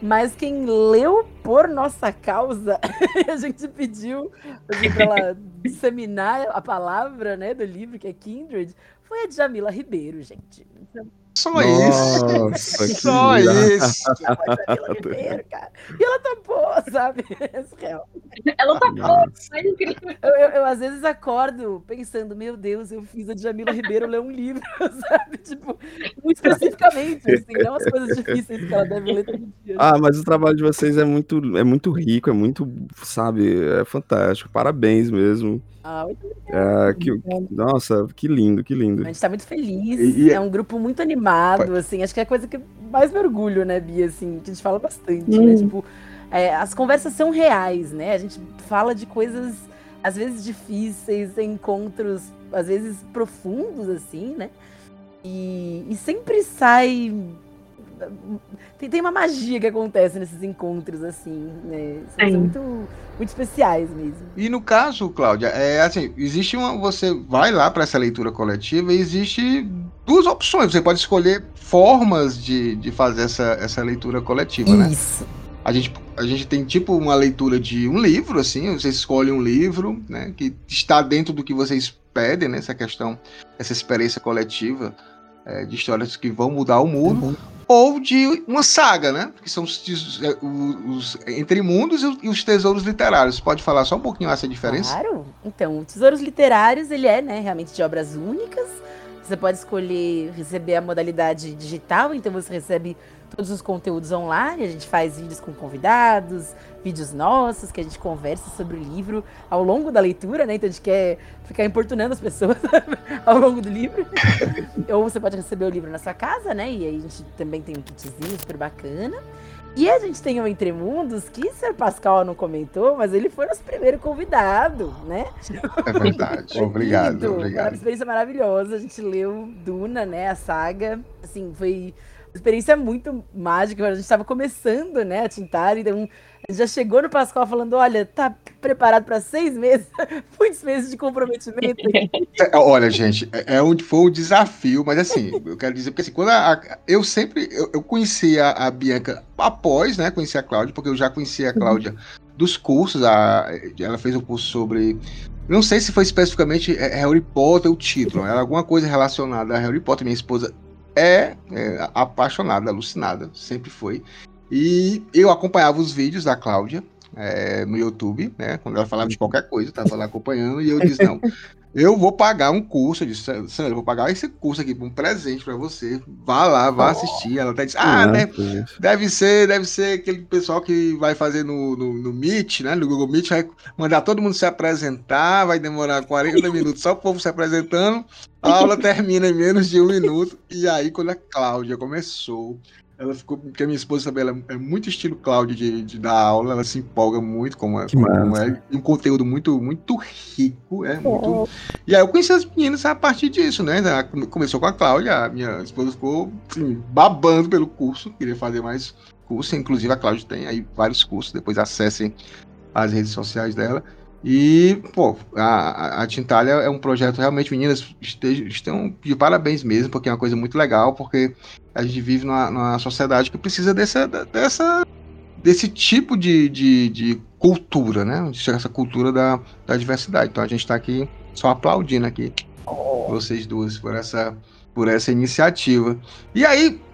Mas quem leu por nossa causa, a gente pediu assim, pra ela disseminar a palavra né, do livro, que é Kindred, foi a Djamila Ribeiro, gente. Então, Só isso. Nossa, Só isso. foi a Djamila Ribeiro, cara. E ela topou, sabe? Ela tá Nossa. mais incrível. Eu, eu- eu, às vezes acordo pensando, meu Deus, eu fiz a Djamila Ribeiro ler um livro, sabe? Tipo, muito especificamente, assim, não as coisas difíceis que ela deve ler todo dia. Ah, mas o trabalho de vocês é muito, é muito rico, é muito, sabe, é fantástico. Parabéns mesmo. Ah, muito É, que, nossa, que lindo, que lindo. A gente tá muito feliz. E- e- É um grupo muito animado, assim. Acho que é a coisa que mais me orgulho, né, Bia? Assim, que a gente fala bastante, né? Tipo, é, as conversas são reais, né? A gente fala de coisas, às vezes, difíceis, encontros, às vezes, profundos, assim, né? E, e sempre sai. Tem, tem uma magia que acontece nesses encontros, assim, né? São, são muito, muito especiais mesmo. E no caso, Cláudia, é assim, existe uma. Você vai lá para essa leitura coletiva e existe duas opções. Você pode escolher formas de, de fazer essa, essa leitura coletiva, né? Isso. A gente, a gente tem tipo uma leitura de um livro, assim, você escolhe um livro, né, que está dentro do que vocês pedem, né, essa questão, essa experiência coletiva é, de histórias que vão mudar o mundo, ou de uma saga, né, que são os, é, os, os Entre Mundos e os, e os Tesouros Literários. Pode falar só um pouquinho essa diferença? Claro. Então, o Tesouros Literários, ele é, né, realmente de obras únicas. Você pode escolher receber a modalidade digital, então você recebe todos os conteúdos online. A gente faz vídeos com convidados, vídeos nossos, que a gente conversa sobre o livro ao longo da leitura, né? Então a gente quer ficar importunando as pessoas ao longo do livro. Ou você pode receber o livro na sua casa, né? E aí a gente também tem um kitzinho super bacana. E a gente tem o Entre Mundos, que o Sr. Pascal não comentou, mas ele foi nosso primeiro convidado, né? É verdade. Foi obrigado, lindo, Uma obrigado. experiência maravilhosa. A gente leu Duna, né? A saga. Assim, foi experiência muito mágica. A gente estava começando, né? A tintar. Então, a gente já chegou no Pascoal falando: olha, tá preparado para seis meses? Muitos meses de comprometimento. É, Olha, gente, é, é um, foi um desafio, mas assim, eu quero dizer, porque assim, quando a, a- eu sempre, eu, eu conhecia a, Bianca após, né, conheci a Cláudia, porque eu já conhecia a Cláudia dos cursos, a, ela fez um curso sobre, não sei se foi especificamente é, Harry Potter o título, era alguma coisa relacionada a Harry Potter, minha esposa é, é, apaixonada, alucinada, sempre foi, e eu acompanhava os vídeos da Cláudia, é, no YouTube, né? Quando ela falava de qualquer coisa, eu tava lá acompanhando e eu disse, não, eu vou pagar um curso, eu disse, Sandra, eu vou pagar esse curso aqui, um presente pra você, vá lá, vá assistir. Ela até disse, ah, Ah, deve, deve ser, deve ser aquele pessoal que vai fazer no, no, no Meet, né, no Google Meet, vai mandar todo mundo se apresentar, vai demorar 40 minutos só o povo se apresentando, a aula termina em menos de um minuto, e aí quando a Cláudia começou, ela ficou, porque a minha esposa também ela é muito estilo Cláudia de, de dar aula, ela se empolga muito como é, como é e um conteúdo muito, muito rico, é muito. E aí eu conheci as meninas a partir disso, né? Começou com a Cláudia, a minha esposa ficou assim, babando pelo curso, queria fazer mais curso, inclusive a Cláudia tem aí vários cursos, depois acessem as redes sociais dela. E, pô, a, a- Tintalha é um projeto realmente, meninas, estejam, estão de parabéns mesmo, porque é uma coisa muito legal, porque a gente vive numa, numa sociedade que precisa dessa, dessa, desse tipo de, de, de cultura, né? Essa cultura da, da diversidade. Então a gente está aqui só aplaudindo aqui vocês duas por essa, por essa iniciativa. E aí,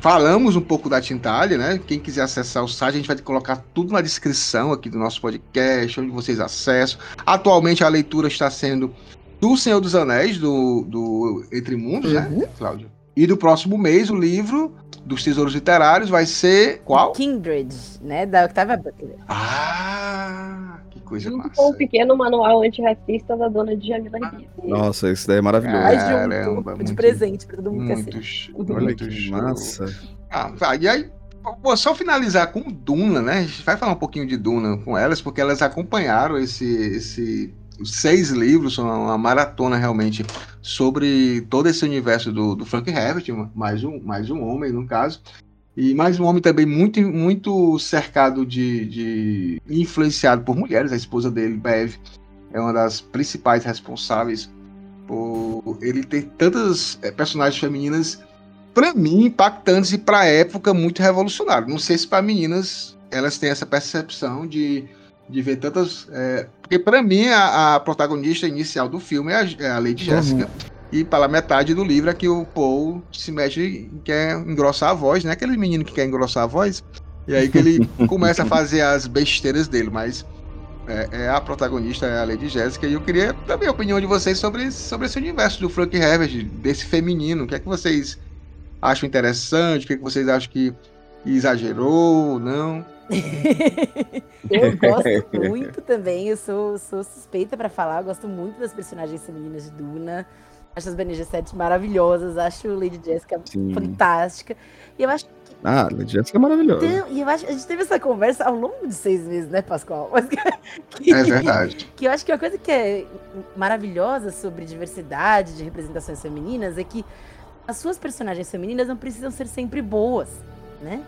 falamos um pouco da Tintalha, né? Quem quiser acessar o site, a gente vai colocar tudo na descrição aqui do nosso podcast, onde vocês acessam. Atualmente a leitura está sendo do Senhor dos Anéis, do, do Entre Mundos, né, Cláudio? E do próximo mês, o livro dos Tesouros Literários vai ser qual? Kindred, né? Da Octavia Butler. Ah, coisa Junto massa. com o pequeno manual antirracista da dona Djamila Ribeiro. Nossa, isso daí é maravilhoso. Caramba, de muito- presente pra todo mundo que Muito, assiste. sh- Olha muito que show. massa. Ah, vai, e aí, vou só finalizar com Duna, né? A gente vai falar um pouquinho de Duna com elas, porque elas acompanharam esse, esse os seis livros, uma maratona realmente sobre todo esse universo do, do Frank Herbert, mais um, mais um homem, no caso. E mais um homem também muito, muito cercado de, de. influenciado por mulheres. A esposa dele, Bev, é uma das principais responsáveis por ele ter tantas eh, personagens femininas para mim, impactantes e para a época muito revolucionário. Não sei se para meninas elas têm essa percepção de, de ver tantas. é, porque para mim a, a protagonista inicial do filme é a, é a Lady Jessica. E pela metade do livro é que o Paul se mexe e quer engrossar a voz, né? Aquele menino que quer engrossar a voz. E aí que ele começa a fazer as besteiras dele, mas é, é a protagonista, é a Lady Jessica, e eu queria também a opinião de vocês sobre, sobre esse universo do Frank Herbert, desse feminino. O que é que vocês acham interessante? O que, é que vocês acham que exagerou ou não? Eu gosto muito também, eu sou, sou suspeita pra falar, eu gosto muito das personagens femininas de Duna. Acho as Bene Gesserit maravilhosas, acho Lady Jessica Sim. fantástica. E eu acho Ah, Lady Jessica é maravilhosa. Então, e eu acho, a gente teve essa conversa ao longo de seis meses, né, Pascoal? Mas que, É verdade. que eu acho que a coisa que é maravilhosa sobre diversidade de representações femininas é que as suas personagens femininas não precisam ser sempre boas, né?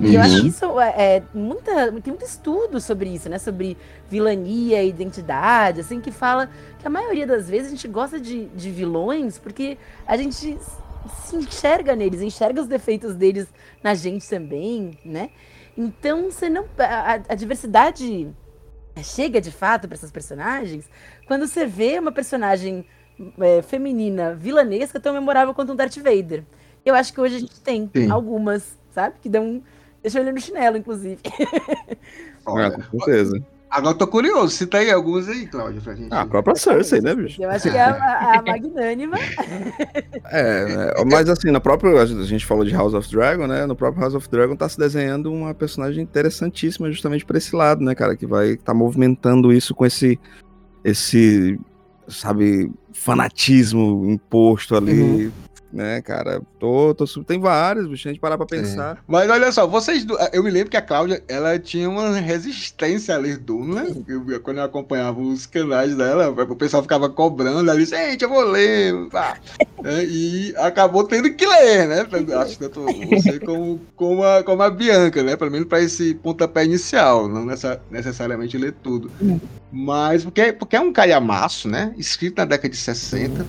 E eu acho Uhum. que isso é, é muita, tem muito estudo sobre isso, né? Sobre vilania e identidade, assim, que fala que a maioria das vezes a gente gosta de, de vilões porque a gente se enxerga neles, enxerga os defeitos deles na gente também, né? Então você não. A, a diversidade chega de fato para essas personagens quando você vê uma personagem é, feminina vilanesca tão memorável quanto um Darth Vader. Eu acho que hoje a gente tem Sim. algumas, sabe? Que dão. Deixa ele no chinelo, inclusive. Ah, Olha, com certeza. agora eu tô curioso. Cita aí alguns aí, Cláudia, pra gente. Ah, a própria Cersei, né, bicho? Eu acho que é a, a magnânima. É, é, mas assim, na própria. A gente falou de House of Dragon, né? No próprio House of Dragon tá se desenhando uma personagem interessantíssima justamente por esse lado, né, cara? Que vai tá movimentando isso com esse. Esse. Sabe, fanatismo imposto ali. Né, cara? Tô, tô, tem vários, bicho. A gente parar pra pensar. Mas olha só, vocês. Eu me lembro que a Cláudia, ela tinha uma resistência a ler Duna. Eu, quando eu acompanhava os canais dela, o pessoal ficava cobrando. Ela disse, gente, eu vou ler. pá." É, e acabou tendo que ler, né? Acho que tanto você como, como, a, como a Bianca, né? Pelo menos para esse pontapé inicial, não nessa, necessariamente ler tudo. Mas porque, porque é um calhamaço, né? Escrito na década de 60.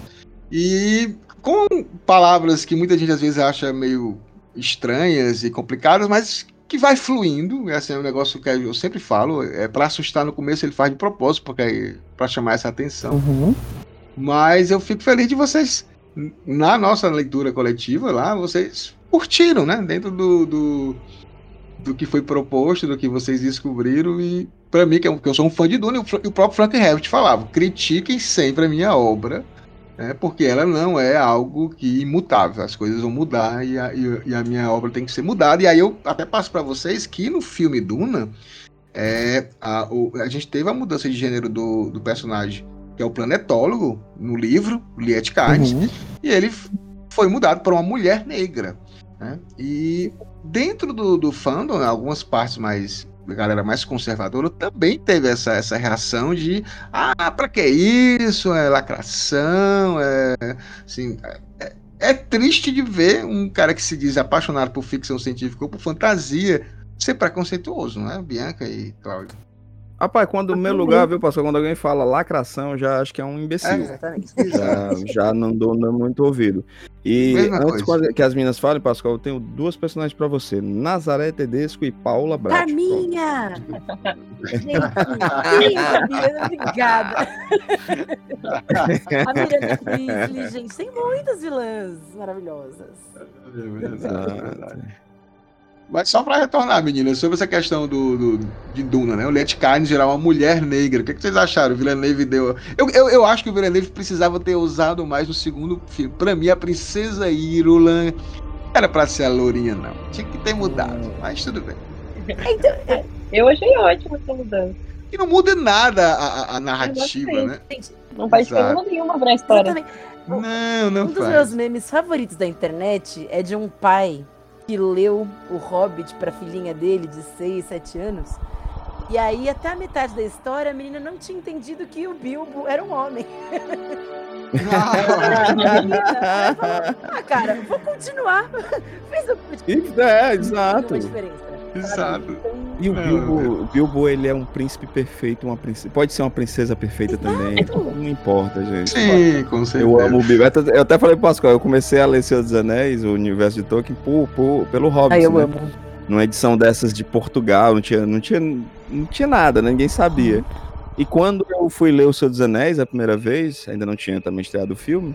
E com palavras que muita gente às vezes acha meio estranhas e complicadas, mas que vai fluindo. Esse é um negócio que eu sempre falo. É para assustar no começo, ele faz de propósito, porque é para chamar essa atenção. Mas eu fico feliz de vocês, na nossa leitura coletiva lá, vocês curtiram, né? Dentro do, do, do que foi proposto, do que vocês descobriram. E para mim, que eu, que eu sou um fã de Duna, e Fra- e o próprio Frank Herbert falava: critiquem sempre a minha obra. Né, porque ela não é algo que imutável, as coisas vão mudar e a, e- a minha obra tem que ser mudada. E aí eu até passo para vocês que no filme Duna, é, a, o- a gente teve a mudança de gênero do, do personagem, que é o planetólogo, no livro, o Liet Kynes, e ele foi mudado para uma mulher negra. né? E dentro do, do fandom, né, algumas partes mais. Galera mais conservadora também teve essa, essa reação de ah, pra que isso? É lacração, é assim. É, é triste de ver um cara que se diz apaixonado por ficção científica ou por fantasia ser preconceituoso, não é, Bianca e Cláudio? Rapaz, quando o meu lugar, viu, pastor? Quando alguém fala lacração, eu já acho que é um imbecil. Exatamente. Já, já não dou não muito ouvido. E Mesma antes coisa. que as meninas falem, Pascoal, eu tenho duas personagens pra você: Nazaré Tedesco e Paula Brat. Carminha! Gente, linda, Miranda, obrigada. A Miranda Priestley, gente, tem muitas vilãs maravilhosas. Exato. Mas só para retornar, meninas, sobre essa questão do, do- de Duna, né? O Let Kynes gerar uma mulher negra. O que, é que vocês acharam? O Villeneuve deu. Eu, eu, eu acho que o Villeneuve precisava ter usado mais no segundo filme. Pra mim, a princesa Irulan era pra ser a Lourinha, não. Tinha que ter mudado, mas tudo bem. Eu achei ótimo essa mudança. E não muda nada a, a- a narrativa, né? Exatamente. Não faz diferença nenhuma pra história. Não, não Um dos faz. meus memes favoritos da internet é de um pai que leu o Hobbit pra filhinha dele de 6, 7 anos. E aí, até a metade da história, a menina não tinha entendido que o Bilbo era um homem. ah, cara, vou continuar. Fez o é, exato. uma diferença. Exato. E o Não, Bilbo, o Bilbo, ele é um príncipe perfeito, uma princesa. Pode ser uma princesa perfeita também. Não importa, gente. Sim, com certeza. Eu amo o Bilbo. Eu até- falei pro Pascoal, eu comecei a ler Senhor dos Anéis, o universo de Tolkien, por, por- pelo Hobbit. Ai, eu né? amo. Numa edição dessas de Portugal, não tinha, não tinha, não tinha nada, né? ninguém sabia. E quando eu fui ler O Senhor dos Anéis a primeira vez, ainda não tinha também estreado o filme,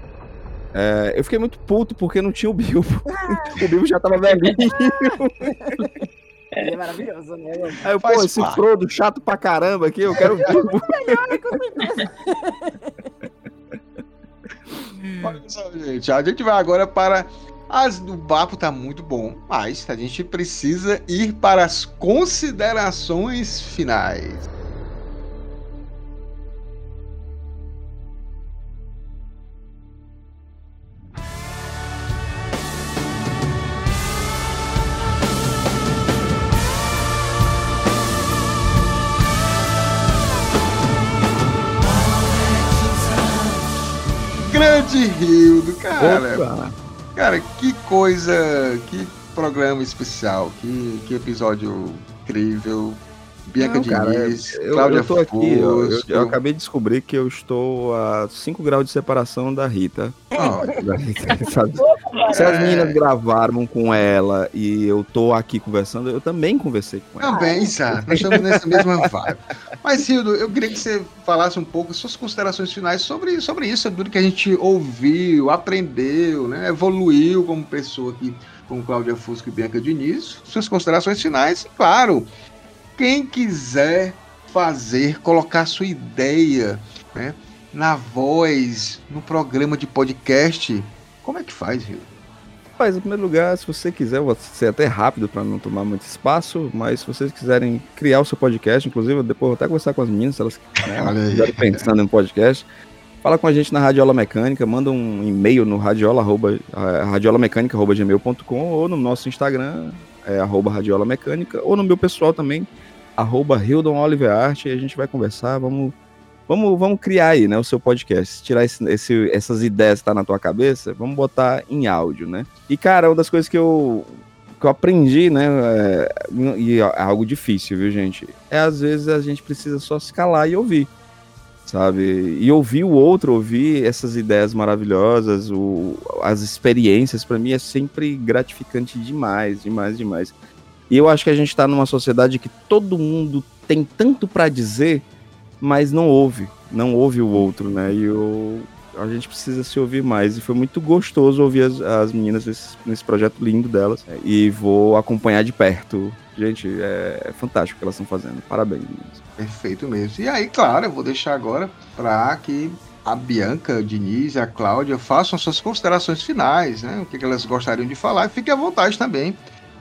é, eu fiquei muito puto porque não tinha o Bilbo. o Bilbo já tava velhinho. Ele é maravilhoso, né? Eu amo. Aí eu, pô, Faz esse parte. Frodo chato pra caramba aqui, eu quero o Bilbo. Olha só, gente. A gente vai agora para. As, o papo tá muito bom, mas a gente precisa ir para as considerações finais. Grande Rio do cara. Opa. Cara, que coisa, que programa especial, que, que episódio incrível. Bianca Não, cara, Diniz, eu, Cláudia eu tô aqui, ó, eu, Fusco. eu acabei de descobrir que eu estou a 5 graus de separação da Rita. Ó, Da Rita, sabe? Se as meninas gravaram com ela e eu tô aqui conversando, eu também conversei com ela. Também, exato. Nós estamos nessa mesma vibe. Mas, Hildo, eu queria que você falasse um pouco suas considerações finais sobre, sobre isso, sobre tudo que a gente ouviu, aprendeu, né? Evoluiu como pessoa aqui com Cláudia Fusco e Bianca Diniz. Suas considerações finais, e claro, quem quiser fazer, colocar sua ideia, né? Na voz, no programa de podcast, como é que faz, Hildo? Rapaz, em primeiro lugar, se você quiser, vou ser até rápido para não tomar muito espaço, mas se vocês quiserem criar o seu podcast, inclusive, depois vou até conversar com as meninas, se elas né, estiverem pensando em podcast, fala com a gente na Radiola Mecânica, manda um e-mail no radiola, arroba, eh, radiolamecânica.gmail.com ou no nosso Instagram, é, arroba Radiola Mecânica, ou no meu pessoal também, arroba Hildon Oliver e a gente vai conversar, vamos... Vamos, vamos criar aí, né, o seu podcast. Tirar esse- esse- essas ideias que tá na tua cabeça, vamos botar em áudio, né? E, cara, uma das coisas que eu, que eu aprendi, né, é, e é algo difícil, viu, gente? É às vezes a gente precisa só se calar e ouvir, sabe? E ouvir o outro, ouvir essas ideias maravilhosas, o, as experiências, pra mim é sempre gratificante demais, demais, demais. E eu acho que a gente tá numa sociedade que todo mundo tem tanto pra dizer, mas não ouve, não ouve o outro, né? E eu, a gente precisa se ouvir mais. E foi muito gostoso ouvir as, as meninas nesse, nesse projeto lindo delas. E vou acompanhar de perto. Gente, é, é fantástico o que elas estão fazendo. Parabéns, meninas. Perfeito mesmo. E aí, claro, eu vou deixar agora para que a Bianca, o Diniz a Cláudia façam suas considerações finais, né? O que, que elas gostariam de falar. E fique à vontade também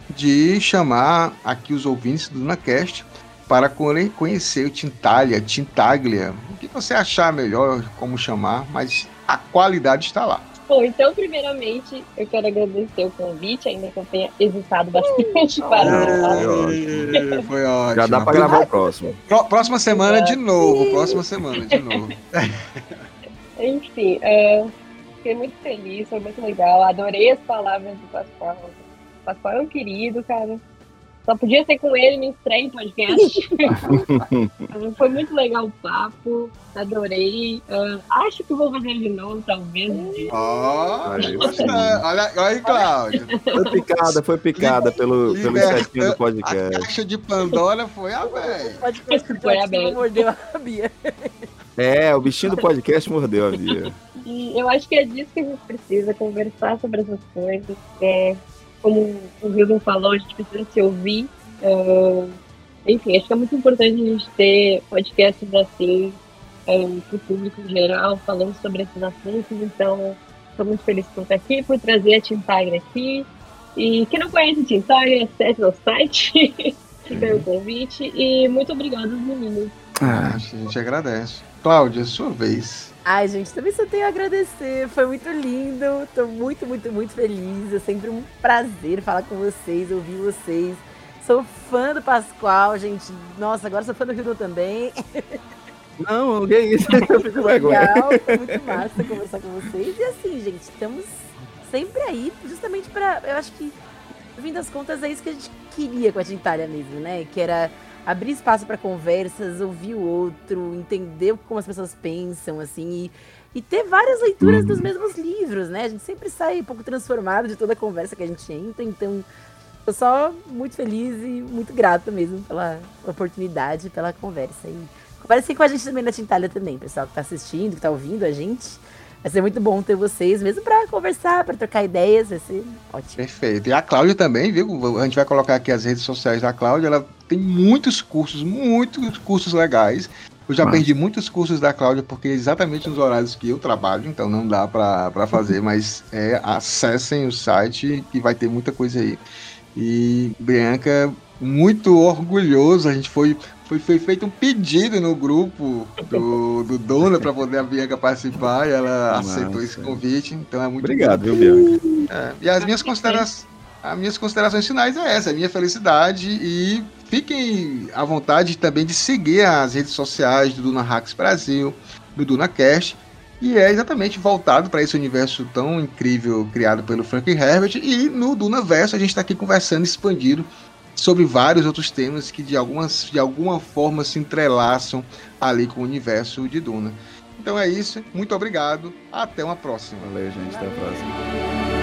de chamar aqui os ouvintes do NaCast para co- conhecer o Tintalha, Tintaglia. O que você achar melhor, como chamar, mas a qualidade está lá. Bom, então, primeiramente, eu quero agradecer o convite, ainda que eu tenha hesitado bastante para Foi Foi ótimo. Já dá pra gravar o próximo. Pró- Próxima semana de novo. Próxima semana de novo. Enfim, é, fiquei muito feliz, foi muito legal. Adorei as palavras do Pascoal. O Pascoal é um querido, cara. Só podia ser com ele no estreia em podcast. foi muito legal o papo, adorei. Ah, acho que vou fazer de novo, talvez. Aí, gostei. olha, olha aí, Cláudia. Foi picada, foi picada pelo, pelo insetinho do A podcast. caixa de Pandora foi aberta. Pode ficar Foi aberto. mordeu a Bia. É, o bichinho do podcast mordeu a Bia. E eu acho que é disso que a gente precisa, conversar sobre essas coisas. É, como o Wilson falou, a gente precisa se ouvir. Ah, enfim, acho que é muito importante a gente ter podcasts assim para o público em geral, falando sobre esses assuntos. Então, estou muito feliz por estar aqui, por trazer a Tintagra aqui. E quem não conhece a Tintagra, acesse o site. Aí o convite. E muito obrigada, meninos. Ah, a gente agradece. Cláudia, sua vez. Ai, gente, também só tenho a agradecer. Foi muito lindo. Tô muito, muito, muito feliz. É sempre um prazer falar com vocês, ouvir vocês. Sou fã do Pascoal, gente. Nossa, agora sou fã do Rio também. Não, que isso? Eu fico. Legal, foi muito massa conversar com vocês. E assim, gente, estamos sempre aí, justamente pra. Eu acho que, no fim das contas, é isso que a gente queria com a Tintalha mesmo, né? Que era abrir espaço para conversas, ouvir o outro, entender como as pessoas pensam, assim, e, e ter várias leituras dos mesmos livros, né? A gente sempre sai um pouco transformado de toda a conversa que a gente entra, então tô só muito feliz e muito grata mesmo pela oportunidade, pela conversa. E conversem com a gente também na Tintalha também, pessoal que tá assistindo, que tá ouvindo a gente. Vai ser muito bom ter vocês, mesmo para conversar, para trocar ideias, vai ser ótimo. Perfeito. E a Cláudia também, viu? A gente vai colocar aqui as redes sociais da Cláudia. Ela tem muitos cursos, muitos cursos legais. Eu já Massa. perdi muitos cursos da Cláudia porque é exatamente nos horários que eu trabalho, então não dá para fazer, mas é, acessem o site que vai ter muita coisa aí. E Bianca, muito orgulhoso, a gente foi foi, foi feito um pedido no grupo do, do Dona para poder a Bianca participar e ela aceitou esse convite, então é muito Obrigado, viu, Bianca? é, e as minhas, considera as minhas considerações finais é essa, a minha felicidade e fiquem à vontade também de seguir as redes sociais do Duna Hacks Brasil, do DunaCast, e é exatamente voltado para esse universo tão incrível criado pelo Frank Herbert, e no Dunaverso a gente está aqui conversando, expandido, sobre vários outros temas que de, algumas, de alguma forma se entrelaçam ali com o universo de Duna. Então é isso, muito obrigado, até uma próxima. Valeu, gente. Até a próxima.